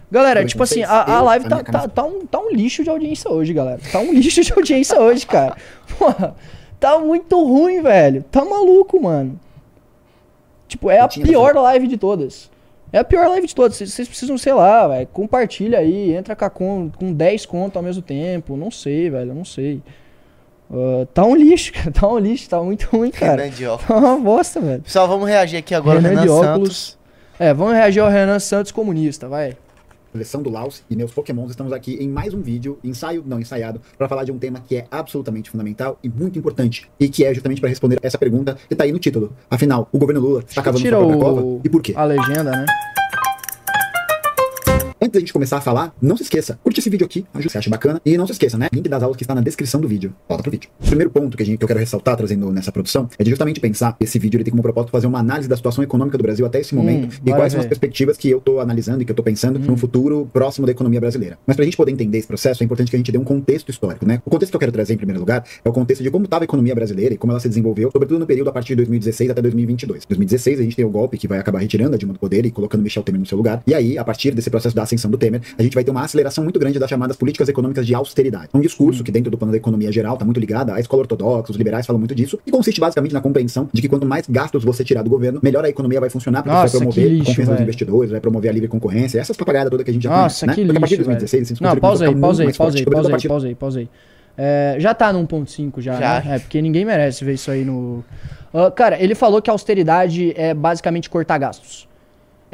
Galera, tipo assim, a, a live tá, tá, camisa- tá, um, tá um lixo de audiência hoje, galera. Tá um lixo de audiência hoje, cara. Porra, tá muito ruim, velho. Tá maluco, mano. Tipo, é a pior live de todas. É a pior live de todas. Vocês precisam, sei lá, velho. Compartilha aí, entra com, com 10 contas ao mesmo tempo. Não sei, velho, não sei. Ah, tá um lixo, cara. Tá um lixo, tá muito ruim, cara. Renan de óculos. Tá uma bosta, velho. Pessoal, vamos reagir aqui agora. Renan Renan, de Santos. óculos. É, vamos reagir ao Renan Santos comunista, vai. Coleção do Laos e meus Pokémons, estamos aqui em mais um vídeo, ensaio não ensaiado, para falar de um tema que é absolutamente fundamental e muito importante, e que é justamente para responder essa pergunta que tá aí no título. Afinal, o governo Lula está cavando sua própria o- cova? E por quê? A legenda, né? Antes da gente começar a falar, não se esqueça, curte esse vídeo aqui, ajuda se acha bacana. E não se esqueça, né? Link das aulas que está na descrição do vídeo. Volta pro vídeo. O primeiro ponto que, a gente, que eu quero ressaltar, trazendo nessa produção, é de justamente pensar esse vídeo ele tem como propósito fazer uma análise da situação econômica do Brasil até esse momento e bora quais são as ver. perspectivas que eu tô analisando e que eu tô pensando no futuro próximo da economia brasileira. Mas pra gente poder entender esse processo, é importante que a gente dê um contexto histórico, né? O contexto que eu quero trazer em primeiro lugar é o contexto de como estava a economia brasileira e como ela se desenvolveu, sobretudo no período a partir de 2016 até 2022. 2016 a gente tem o golpe que vai acabar retirando a Dilma do poder e colocando Michel Temer no seu lugar. E aí, a partir desse processo da ascensão do Temer, a gente vai ter uma aceleração muito grande das chamadas políticas econômicas de austeridade. Um discurso que dentro do plano da economia geral está muito ligado à escola ortodoxa, os liberais falam muito disso, e consiste basicamente na compreensão de que quanto mais gastos você tirar do governo, melhor a economia vai funcionar, porque Nossa, vai promover lixo, a confiança dos investidores, vai promover a livre concorrência, essas papagadas todas que a gente já Nossa, conhece, né? que Porque a partir de lixo, 2016, esses Não, pausa aí, pausa aí, pausa aí, pausa aí, pausa aí, pausa aí. É, já tá no 1.5 já, Já. né? É, porque ninguém merece ver isso aí no... Ah, cara, ele falou que a austeridade é basicamente cortar gastos.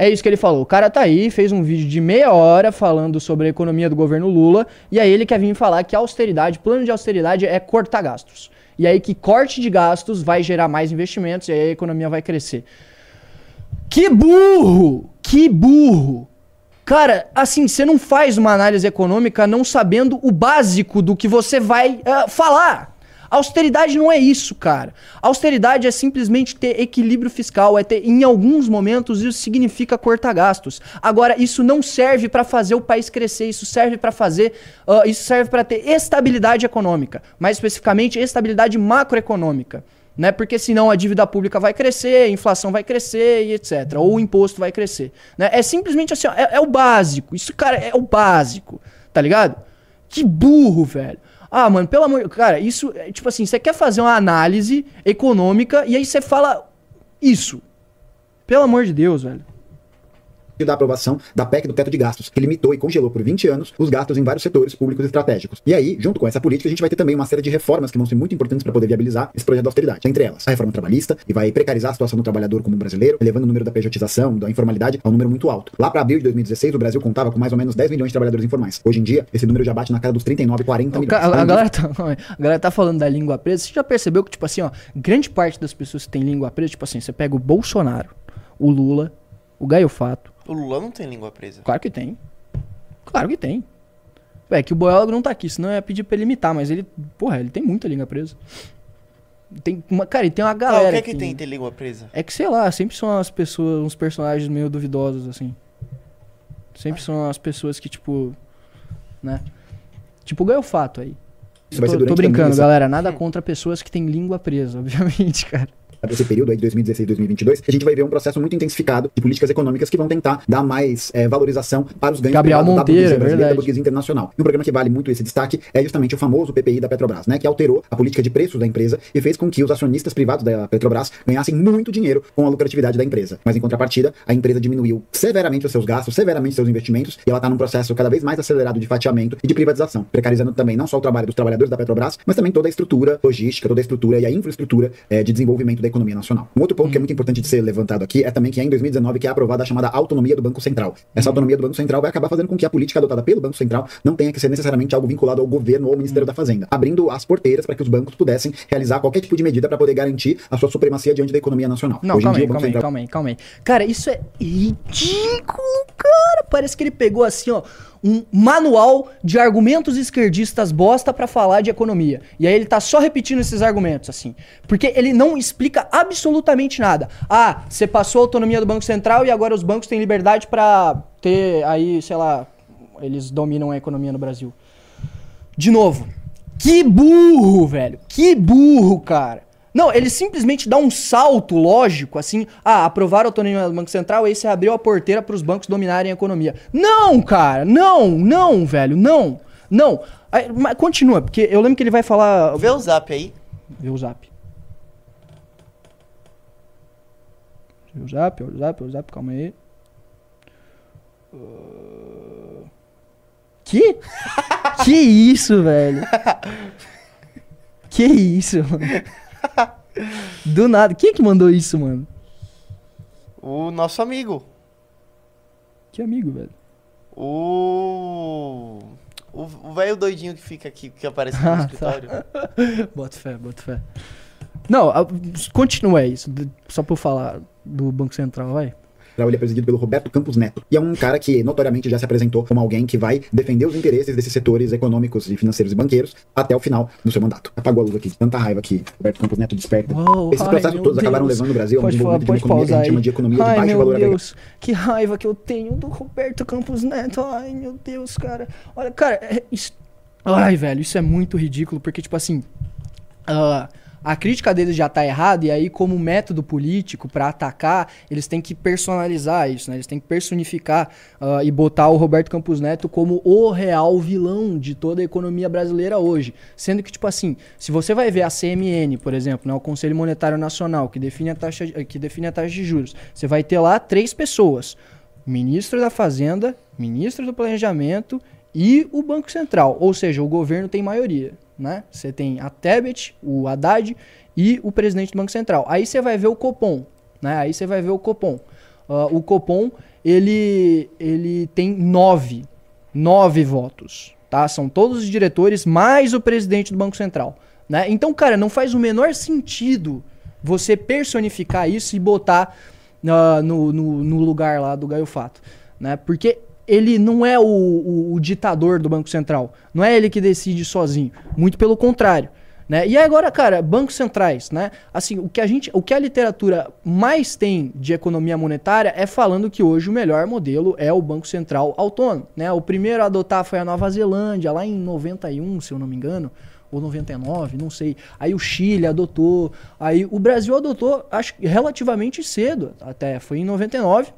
É isso que ele falou. O cara tá aí, fez um vídeo de meia hora falando sobre a economia do governo Lula, e aí ele quer vir falar que austeridade, plano de austeridade é cortar gastos. E aí que corte de gastos vai gerar mais investimentos e aí a economia vai crescer. Que burro! Que burro! Cara, assim, você não faz uma análise econômica não sabendo o básico do que você vai ah, falar. Austeridade não é isso, cara. Austeridade é simplesmente ter equilíbrio fiscal, é ter, em alguns momentos, isso significa cortar gastos. Agora, isso não serve pra fazer o país crescer, isso serve pra fazer, ah, isso serve pra ter estabilidade econômica, mais especificamente estabilidade macroeconômica né? Porque senão a dívida pública vai crescer, a inflação vai crescer e etc. Ou o imposto vai crescer. Né? É simplesmente assim, ó, é, é o básico. Isso, cara, é o básico. Tá ligado? Que burro, velho. Ah, mano, pelo amor. Cara, isso. é, Tipo assim, você quer fazer uma análise econômica e aí você fala isso. Pelo amor de Deus, velho. Da aprovação da PEC do teto de gastos, que limitou e congelou por 20 anos os gastos em vários setores públicos estratégicos. E aí, junto com essa política, a gente vai ter também uma série de reformas que vão ser muito importantes para poder viabilizar esse projeto de austeridade. Entre elas, a reforma trabalhista, que vai precarizar a situação do trabalhador comum brasileiro, elevando o número da pejotização, da informalidade, a um número muito alto. Lá para abril de 2016, o Brasil contava com mais ou menos 10 milhões de trabalhadores informais. Hoje em dia, esse número já bate na cara dos 39, 40 O milhões. A, a galera tá, a galera tá falando da língua presa. Você já percebeu que, tipo assim, ó, grande parte das pessoas que tem língua presa, tipo assim, você pega o Bolsonaro, o Lula, o Gaio Fato. O Lula não tem língua presa. Claro que tem. Claro que tem. É que o Boiólogo não tá aqui, senão eu ia pedir pra ele imitar, mas ele, porra, ele tem muita língua presa. Tem uma, cara, ele tem uma Ah, galera. o que é que tem ter língua presa? É que, sei lá, sempre são as pessoas, uns personagens meio duvidosos, assim. Sempre são as pessoas que, tipo. Né? Tipo o Gaio Fato aí. Isso vai tô, ser tô durante brincando, também essa- galera. Nada contra pessoas que têm língua presa, obviamente, cara. esse período aí de 2016 2022, a gente vai ver um processo muito intensificado de políticas econômicas que vão tentar dar mais eh, valorização para os ganhos Gabriel privados da Monteiro, burguesia é brasileira, da burguesia internacional. E um programa que vale muito esse destaque é justamente o famoso PPI da Petrobras, né, que alterou a política de preços da empresa e fez com que os acionistas privados da Petrobras ganhassem muito dinheiro com a lucratividade da empresa. Mas em contrapartida, a empresa diminuiu severamente os seus gastos, severamente seus investimentos, e ela está num processo cada vez mais acelerado de fatiamento e de privatização, precarizando também não só o trabalho dos trabalhadores da Petrobras, mas também toda a estrutura logística, toda a estrutura e a infraestrutura eh, de desenvolvimento da economia nacional. Um outro ponto que é muito importante de ser levantado aqui é também que é em 2019 que é aprovada a chamada autonomia do Banco Central. Essa autonomia do Banco Central vai acabar fazendo com que a política adotada pelo Banco Central não tenha que ser necessariamente algo vinculado ao governo ou ao Ministério da Fazenda, abrindo as porteiras para que os bancos pudessem realizar qualquer tipo de medida para poder garantir a sua supremacia diante da economia nacional. Não, Hoje em calma dia, aí, calma aí, Central calma aí, calma aí. Cara, isso é ridículo, cara. Parece que ele pegou assim, ó, um manual de argumentos esquerdistas bosta pra falar de economia. E aí ele tá só repetindo esses argumentos, assim. Porque ele não explica absolutamente nada. Ah, você passou a autonomia do Banco Central e agora os bancos têm liberdade pra ter aí, sei lá, eles dominam a economia no Brasil. De novo, que burro, velho. Que burro, cara. Não, ele simplesmente dá um salto lógico, assim, ah, aprovar a autonomia do Banco Central, aí você abriu a porteira para os bancos dominarem a economia. Não, cara, não, não, velho, não, não. Aí, mas continua, porque eu lembro que ele vai falar... Vê o zap aí. Vê o zap. Vê o zap, vê o zap, vê o zap, calma aí. Ah, Que? que isso, velho? Que isso, mano? Do nada. Quem é que mandou isso, mano? O nosso amigo. Que amigo, velho. O. O velho doidinho que fica aqui, que aparece aqui Ah, no tá. escritório. Bota fé, bota fé. Não, continua isso. Só pra eu falar do Banco Central, vai. Ele é presidido pelo Roberto Campos Neto. E é um cara que notoriamente já se apresentou como alguém que vai defender os interesses desses setores econômicos e financeiros e banqueiros até o final do seu mandato. Apagou a luz aqui, de tanta raiva que Roberto Campos Neto desperta. Uou, Esses ai, processos todos acabaram Deus. levando o Brasil a um desenvolvimento de uma economia que a gente chama de economia de Ai, baixo meu valor agregado. Que raiva que eu tenho do Roberto Campos Neto. Ai, meu Deus, cara. Olha, cara, é isso... Ai, velho, isso é muito ridículo, porque, tipo assim, ah, a crítica deles já tá errada, e aí, como método político pra atacar, eles têm que personalizar isso, né? Eles têm que personificar ah, e botar o Roberto Campos Neto como o real vilão de toda a economia brasileira hoje. Sendo que, tipo assim, se você vai ver a CMN, por exemplo, né, o Conselho Monetário Nacional, que define a taxa, que define a taxa de juros, você vai ter lá três pessoas: ministro da Fazenda, ministro do Planejamento e o Banco Central. Ou seja, o governo tem maioria. Né? Você tem a Tebet, o Haddad e o presidente do Banco Central. Aí você vai ver o Copom. Né? Aí você vai ver o Copom. Ah, o Copom, ele, ele tem nove, nove votos. Tá? São todos os diretores, mais o presidente do Banco Central. Né? Então, cara, não faz o menor sentido você personificar isso e botar ah, no, no, no lugar lá do Gaio Fato. Né? Porque ele não é o, o- o ditador do Banco Central. Não é ele que decide sozinho. Muito pelo contrário. Né? E agora, cara, bancos centrais, né? Assim, o que a gente, o que a literatura mais tem de economia monetária é falando que hoje o melhor modelo é o Banco Central autônomo, né? O primeiro a adotar foi a Nova Zelândia, lá em 91, se eu não me engano, ou 99, não sei. Aí o Chile adotou, aí o Brasil adotou, acho relativamente cedo, até foi em 99.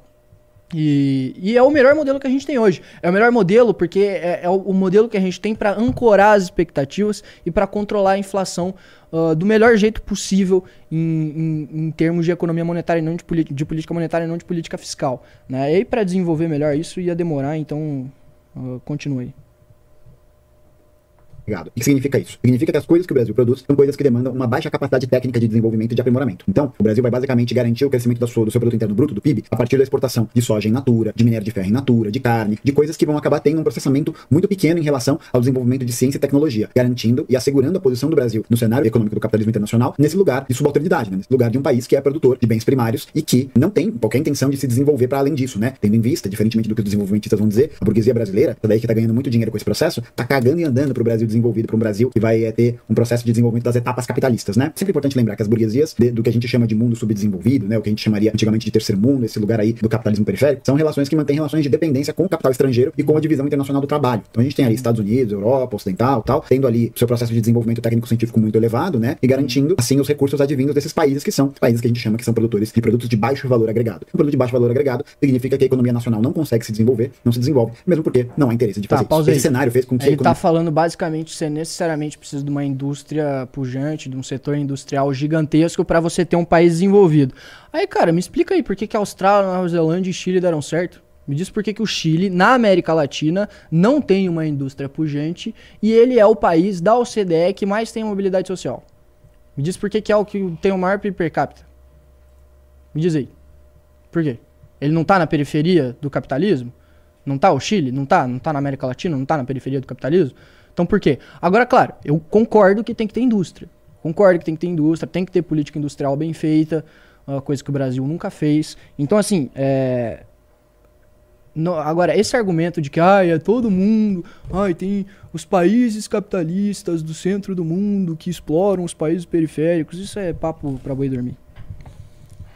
E, e é o melhor modelo que a gente tem hoje. É o melhor modelo porque é, é o, modelo que a gente tem para ancorar as expectativas e para controlar a inflação ah, do melhor jeito possível em, em- em termos de economia monetária e não de, de política monetária e não de política fiscal. Né? E para desenvolver melhor isso ia demorar, então ah, continue. aí. O que significa isso? Significa que as coisas que o Brasil produz são coisas que demandam uma baixa capacidade técnica de desenvolvimento e de aprimoramento. Então, o Brasil vai basicamente garantir o crescimento da sua- do seu produto interno bruto, do PIB, a partir da exportação de soja in natura, de minério de ferro in natura, de carne, de coisas que vão acabar tendo um processamento muito pequeno em relação ao desenvolvimento de ciência e tecnologia, garantindo e assegurando a posição do Brasil no cenário econômico do capitalismo internacional nesse lugar de subalternidade, né? nesse lugar de um país que é produtor de bens primários e que não tem qualquer intenção de se desenvolver para além disso, né? Tendo em vista, diferentemente do que os desenvolvimentistas vão dizer, a burguesia brasileira, daí que tá ganhando muito dinheiro com esse processo, tá cagando e andando pro Brasil desenvolvido, para um Brasil que vai é, ter um processo de desenvolvimento das etapas capitalistas, né? Sempre é importante lembrar que as burguesias de- do que a gente chama de mundo subdesenvolvido, né? O que a gente chamaria antigamente de terceiro mundo, esse lugar aí do capitalismo periférico, são relações que mantêm relações de dependência com o capital estrangeiro e com a divisão internacional do trabalho. Então a gente tem ali Estados Unidos, Europa, Ocidental, tal, tendo ali seu processo de desenvolvimento técnico-científico muito elevado, né? E garantindo assim os recursos advindos desses países que são países que a gente chama que são produtores de produtos de baixo valor agregado. Um produto de baixo valor agregado significa que a economia nacional não consegue se desenvolver, não se desenvolve, mesmo porque não há interesse de Tá, fazer aí. Esse cenário fez com que Ele tá economia... falando basicamente você necessariamente precisa de uma indústria pujante, de um setor industrial gigantesco para você ter um país desenvolvido. Aí, cara, me explica aí por que, que a Austrália, Nova Zelândia e Chile deram certo. Me diz por que, que o Chile, na América Latina, não tem uma indústria pujante e ele é o país da OCDE que mais tem mobilidade social. Me diz por que, que é o que tem o maior PIB per capita. Me diz aí. Por quê? Ele não tá na periferia do capitalismo? Não tá o Chile? Não tá? Não tá na América Latina? Não tá na periferia do capitalismo? Então por quê? Agora, claro, eu concordo que tem que ter indústria. Concordo que tem que ter indústria, tem que ter política industrial bem feita, uma coisa que o Brasil nunca fez. Então, assim, é... no- agora, esse argumento de que ai, é todo mundo, ai, tem os países capitalistas do centro do mundo que exploram os países periféricos, isso é papo pra boi dormir.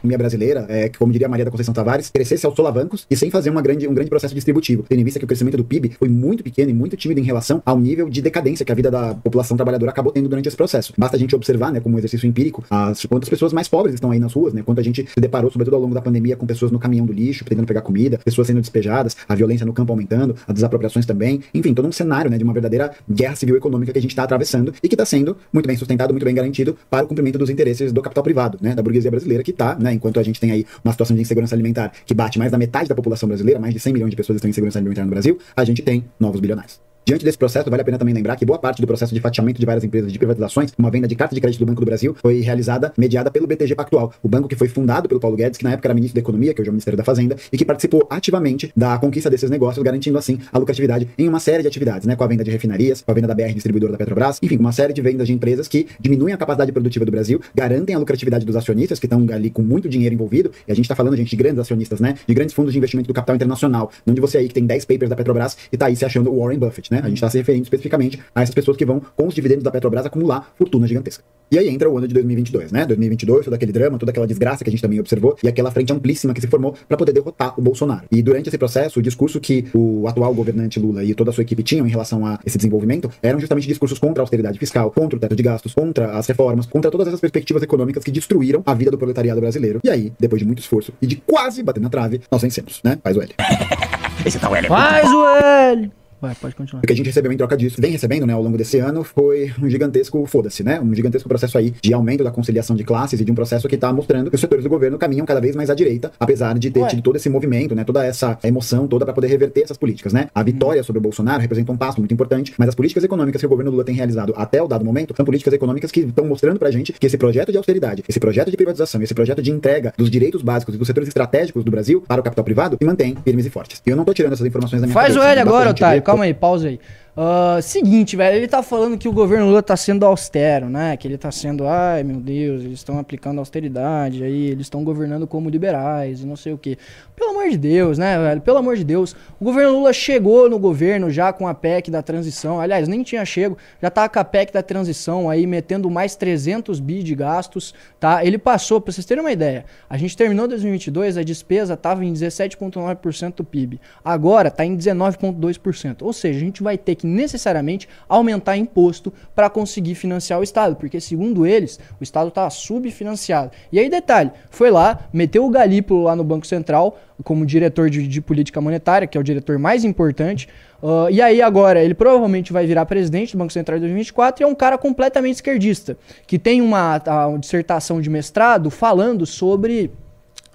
Economia brasileira, é, como diria Maria da Conceição Tavares, crescesse aos solavancos e sem fazer uma grande, um grande processo distributivo, tendo em vista que o crescimento do PIB foi muito pequeno e muito tímido em relação ao nível de decadência que a vida da população trabalhadora acabou tendo durante esse processo. Basta a gente observar, né, como exercício empírico, as, quantas pessoas mais pobres estão aí nas ruas, né, quanto a gente se deparou, sobretudo ao longo da pandemia, com pessoas no caminhão do lixo, tentando pegar comida, pessoas sendo despejadas, a violência no campo aumentando, as desapropriações também, enfim, todo um cenário, né, de uma verdadeira guerra civil econômica que a gente está atravessando e que está sendo muito bem sustentado, muito bem garantido para o cumprimento dos interesses do capital privado, né, da burguesia brasileira que está, né, enquanto a gente tem aí uma situação de insegurança alimentar que bate mais da metade da população brasileira, mais de 100 milhões de pessoas estão em insegurança alimentar no Brasil, a gente tem novos bilionários. Diante desse processo, vale a pena também lembrar que boa parte do processo de fatiamento de várias empresas de privatizações, uma venda de carta de crédito do Banco do Brasil, foi realizada, mediada pelo BTG Pactual, o banco que foi fundado pelo Paulo Guedes, que na época era ministro da Economia, que hoje é o Ministério da Fazenda, e que participou ativamente da conquista desses negócios, garantindo assim a lucratividade em uma série de atividades, né? Com a venda de refinarias, com a venda da BR distribuidora da Petrobras, enfim, uma série de vendas de empresas que diminuem a capacidade produtiva do Brasil, garantem a lucratividade dos acionistas, que estão ali com muito dinheiro envolvido, e a gente tá falando, gente, de grandes acionistas, né? De grandes fundos de investimento do capital internacional, não de você aí que tem 10 papers da Petrobras e tá aí se achando o Warren Buffett, né? A gente tá se referindo especificamente a essas pessoas que vão, com os dividendos da Petrobras, acumular fortuna gigantesca. E aí entra o ano de 2022, né? 2022, todo aquele drama, toda aquela desgraça que a gente também observou, e aquela frente amplíssima que se formou para poder derrotar o Bolsonaro. E durante esse processo, o discurso que o atual governante Lula e toda a sua equipe tinham em relação a esse desenvolvimento eram justamente discursos contra a austeridade fiscal, contra o teto de gastos, contra as reformas, contra todas essas perspectivas econômicas que destruíram a vida do proletariado brasileiro. E aí, depois de muito esforço e de quase bater na trave, nós vencemos, né? Faz o L. Esse tal L é Faz o L! Vai, pode continuar. O que a gente recebeu em troca disso, vem recebendo, né, ao longo desse ano, foi um gigantesco, foda-se, né? Um gigantesco processo aí de aumento da conciliação de classes e de um processo que tá mostrando que os setores do governo caminham cada vez mais à direita, apesar de ter Ué. tido todo esse movimento, né? Toda essa emoção toda para poder reverter essas políticas, né? A vitória sobre o Bolsonaro representa um passo muito importante, mas as políticas econômicas que o governo Lula tem realizado até o dado momento são políticas econômicas que estão mostrando pra gente que esse projeto de austeridade, esse projeto de privatização, esse projeto de entrega dos direitos básicos e dos setores estratégicos do Brasil para o capital privado se mantém firmes e fortes. E eu não tô tirando essas informações da minha Faz o cabeça, L dá pra agora, Otário. ver- Calma aí, pausa aí. Ah, seguinte, velho, ele tá falando que o governo Lula tá sendo austero, né? Que ele tá sendo, ai meu Deus, eles estão aplicando austeridade, aí eles estão governando como liberais e não sei o quê. Pelo amor de Deus, né, velho? Pelo amor de Deus. O governo Lula chegou no governo já com a PEC da transição. Aliás, nem tinha chego, já tá com a PEC da transição aí metendo mais 300 bi de gastos, tá? Ele passou, pra vocês terem uma ideia, a gente terminou 2022, a despesa tava em 17,9% do PIB. Agora tá em 19,2%. Ou seja, a gente vai ter que necessariamente aumentar imposto para conseguir financiar o Estado, porque segundo eles, o Estado tá subfinanciado. E aí, detalhe, foi lá, meteu o Galípolo lá no Banco Central como diretor de, de política monetária, que é o diretor mais importante. ah, e aí agora ele provavelmente vai virar presidente do Banco Central em 2024 e é um cara completamente esquerdista, que tem uma, uma dissertação de mestrado falando sobre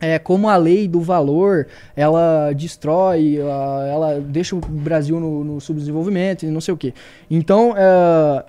é, como a lei do valor ela destrói, ah, ela deixa o Brasil no, no subdesenvolvimento e não sei o que. Então, é,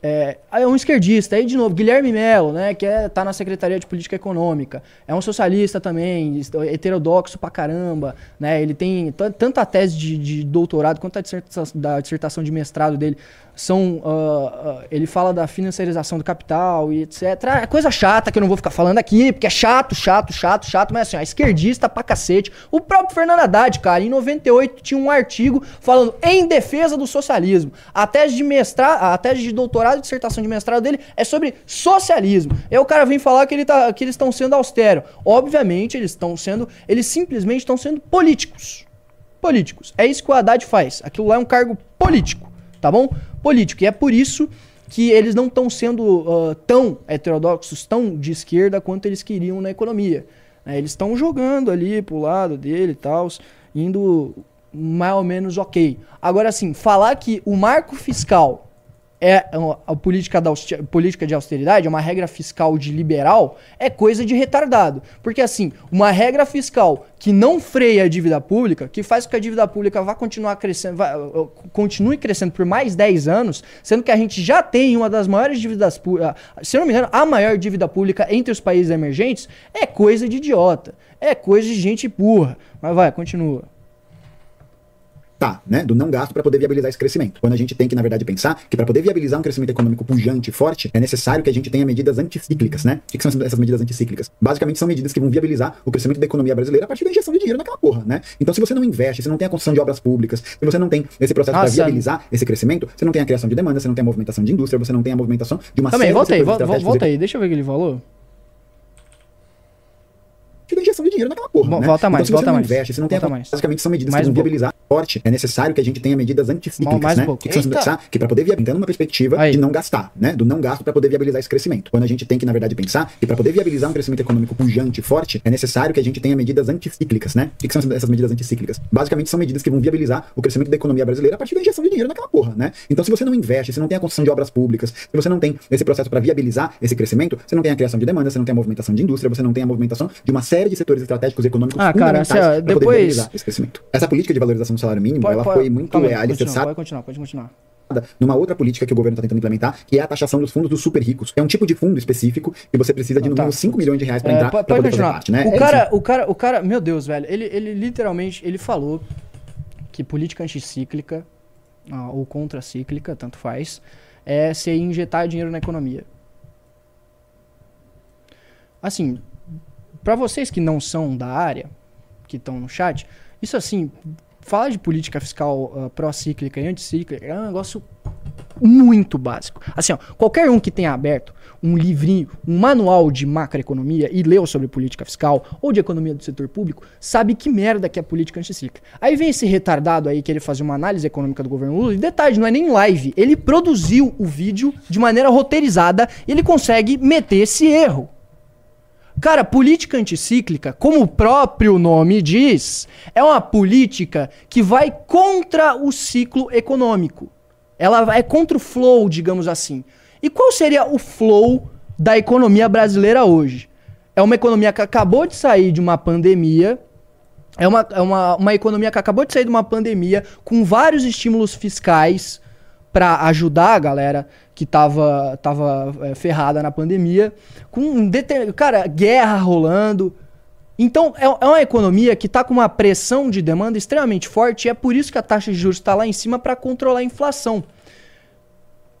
é, é um esquerdista. Aí, de novo, Guilherme Melo, né, que é, tá na Secretaria de Política Econômica, é um socialista também, heterodoxo pra caramba, né, ele tem tan- tanto a tese de, de doutorado quanto a dissertação, da dissertação de mestrado dele, são, ah, ah, ele fala da financiarização do capital e etc. É coisa chata que eu não vou ficar falando aqui, porque é chato, chato, chato, chato, mas assim, ó, esquerdista pra cacete. O próprio Fernando Haddad, cara, em 98 tinha um artigo falando em defesa do socialismo. A tese de mestrado, a tese de doutorado e dissertação de mestrado dele é sobre socialismo. Aí o cara vem falar que, ele tá, que eles estão sendo austeros. Obviamente, eles estão sendo, eles simplesmente estão sendo políticos políticos. É isso que o Haddad faz. Aquilo lá é um cargo político, tá bom? Político. E é por isso que eles não estão sendo ah, tão heterodoxos, tão de esquerda quanto eles queriam na economia. né? eles estão jogando ali pro lado dele e tal, indo mais ou menos ok. Agora, assim, falar que o marco fiscal é a política, da política de austeridade, é uma regra fiscal de liberal, é coisa de retardado. Porque assim, uma regra fiscal que não freia a dívida pública, que faz com que a dívida pública vá continuar crescendo, vá, uh, continue crescendo por mais 10 anos, sendo que a gente já tem uma das maiores dívidas públicas, se não me engano, a maior dívida pública entre os países emergentes, é coisa de idiota. É coisa de gente burra. Mas vai, continua. Tá, né, do não gasto para poder viabilizar esse crescimento. Quando a gente tem que, na verdade, pensar que para poder viabilizar um crescimento econômico pujante e forte, é necessário que a gente tenha medidas anticíclicas, né? O que, que são essas medidas anticíclicas? Basicamente são medidas que vão viabilizar o crescimento da economia brasileira a partir da injeção de dinheiro naquela porra, né? Então, se você não investe, se não tem a construção de obras públicas, se você não tem esse processo para viabilizar esse crescimento, você não tem a criação de demanda, você não tem a movimentação de indústria, você não tem a movimentação de uma Também, série volta de aí, volta aí, deixa eu ver o que ele falou. Da injeção de dinheiro naquela porra. Né? volta mais, então, se volta você não mais. investe, se não tem Volta a- mais. basicamente são medidas Mais que um vão viabilizar forte. É necessário que a gente tenha medidas anticíclicas, Mais um né? pouco. Que, que pensar que para poder viabilizar uma perspectiva Aí. de não gastar, né? Do não gasto para poder viabilizar esse crescimento. Quando a gente tem que na verdade pensar que para poder viabilizar um crescimento econômico pujante e forte, é necessário que a gente tenha medidas anticíclicas, né? O que, que são essas medidas anticíclicas? Basicamente são medidas que vão viabilizar o crescimento da economia brasileira a partir da injeção de dinheiro naquela porra, né? Então, se você não investe, se não tem a construção de obras públicas, se você não tem esse processo para viabilizar esse crescimento, você não tem a criação de demanda, você não tem a movimentação de indústria, você não tem a movimentação de uma série de setores estratégicos e econômicos Ah, cara, fundamentais assim, pra poder depois- viabilizar esse crescimento. Essa política de valorização do salário mínimo, Pode- ela pode- foi muito calma é, alicerçada Pode continuar, pode continuar. numa outra política que o governo está tentando implementar, que é a taxação dos fundos dos super ricos. É um tipo de fundo específico que você precisa de no tá. mínimo 5 milhões de reais para É, entrar para pode poder fazer continuar. parte, né? O É cara, o cara, o cara, meu Deus, velho, ele, ele literalmente, ele falou que política anticíclica ah, ou contracíclica, tanto faz, é você injetar dinheiro na economia. Assim, pra vocês que não são da área, que estão no chat, isso assim, falar de política fiscal ah, pró-cíclica e anticíclica é um negócio muito básico. Assim, ó, qualquer um que tenha aberto um livrinho, um manual de macroeconomia e leu sobre política fiscal ou de economia do setor público, sabe que merda que é política anticíclica. Aí vem esse retardado aí que ele fazia uma análise econômica do governo Lula, e detalhe, não é nem live, ele produziu o vídeo de maneira roteirizada e ele consegue meter esse erro. Cara, política anticíclica, como o próprio nome diz, é uma política que vai contra o ciclo econômico. Ela é contra o flow, digamos assim. E qual seria o flow da economia brasileira hoje? É uma economia que acabou de sair de uma pandemia. É uma, é uma, uma economia que acabou de sair de uma pandemia com vários estímulos fiscais para ajudar a galera que tava, tava é, ferrada na pandemia. Com um deter... Cara, guerra rolando. Então, é, é uma economia que está com uma pressão de demanda extremamente forte e é por isso que a taxa de juros está lá em cima para controlar a inflação.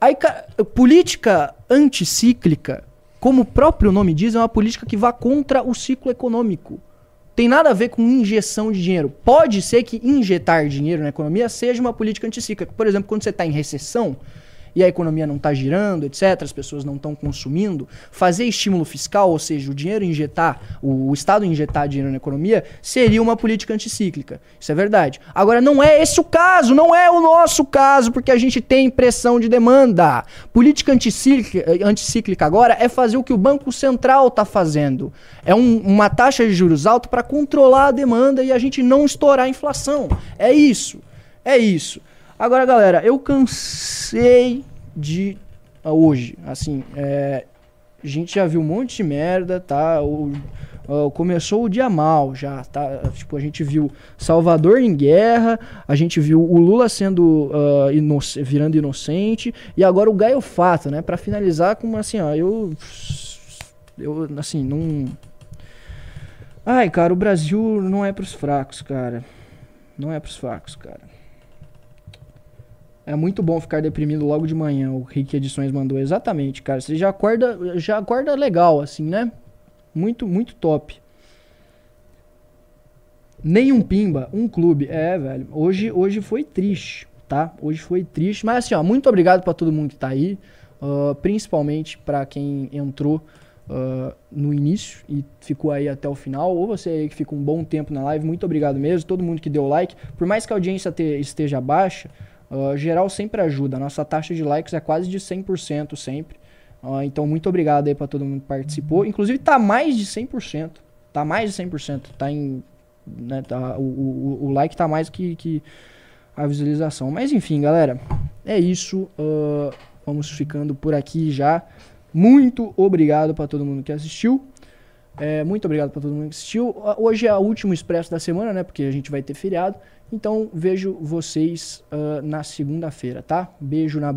Aí, ca- política anticíclica, como o próprio nome diz, é uma política que vai contra o ciclo econômico. Tem nada a ver com injeção de dinheiro. Pode ser que injetar dinheiro na economia seja uma política anticíclica. Por exemplo, quando você está em recessão e a economia não está girando, etc., as pessoas não estão consumindo, fazer estímulo fiscal, ou seja, o dinheiro injetar, o, o Estado injetar dinheiro na economia, seria uma política anticíclica. Isso é verdade. Agora, não é esse o caso, não é o nosso caso, porque a gente tem pressão de demanda. Política anticíclica, anticíclica agora é fazer o que o Banco Central está fazendo. É um- uma taxa de juros alta para controlar a demanda e a gente não estourar a inflação. É isso. É isso. Agora, galera, eu cansei de. ah, Hoje, assim, é, a gente já viu um monte de merda, tá? O, ah, começou o dia mal já, tá? Tipo, a gente viu Salvador em guerra, a gente viu o Lula sendo inoc- virando inocente, e agora o Gaio Fato, né? Pra finalizar com assim, ó, eu. Eu, assim, não. Ai, cara, o Brasil não é pros fracos, cara. Não é pros fracos, cara. É muito bom ficar deprimido logo de manhã. O Rick Edições mandou exatamente, cara. Você já acorda, já acorda legal, assim, né? Muito, muito top. Nem um pimba, um clube. É, velho. Hoje, hoje foi triste, tá? Hoje foi triste. Mas assim, ó, muito obrigado pra todo mundo que tá aí. ah, principalmente pra quem entrou ah, no início e ficou aí até o final. Ou você aí que fica um bom tempo na live. Muito obrigado mesmo. Todo mundo que deu like. Por mais que a audiência te- esteja baixa, ah, geral sempre ajuda. Nossa taxa de likes é quase de 100% sempre. Ah, então, muito obrigado aí pra todo mundo que participou. Inclusive, tá mais de 100%. Tá mais de 100%. Tá em. Né, tá, o, o, o like tá mais que, que a visualização. Mas enfim, galera. É isso. ah, vamos ficando por aqui já. Muito obrigado pra todo mundo que assistiu. É, muito obrigado pra todo mundo que assistiu. Hoje é o último expresso da semana, né? Porque a gente vai ter feriado. Então vejo vocês ah, na segunda-feira, tá? Beijo na.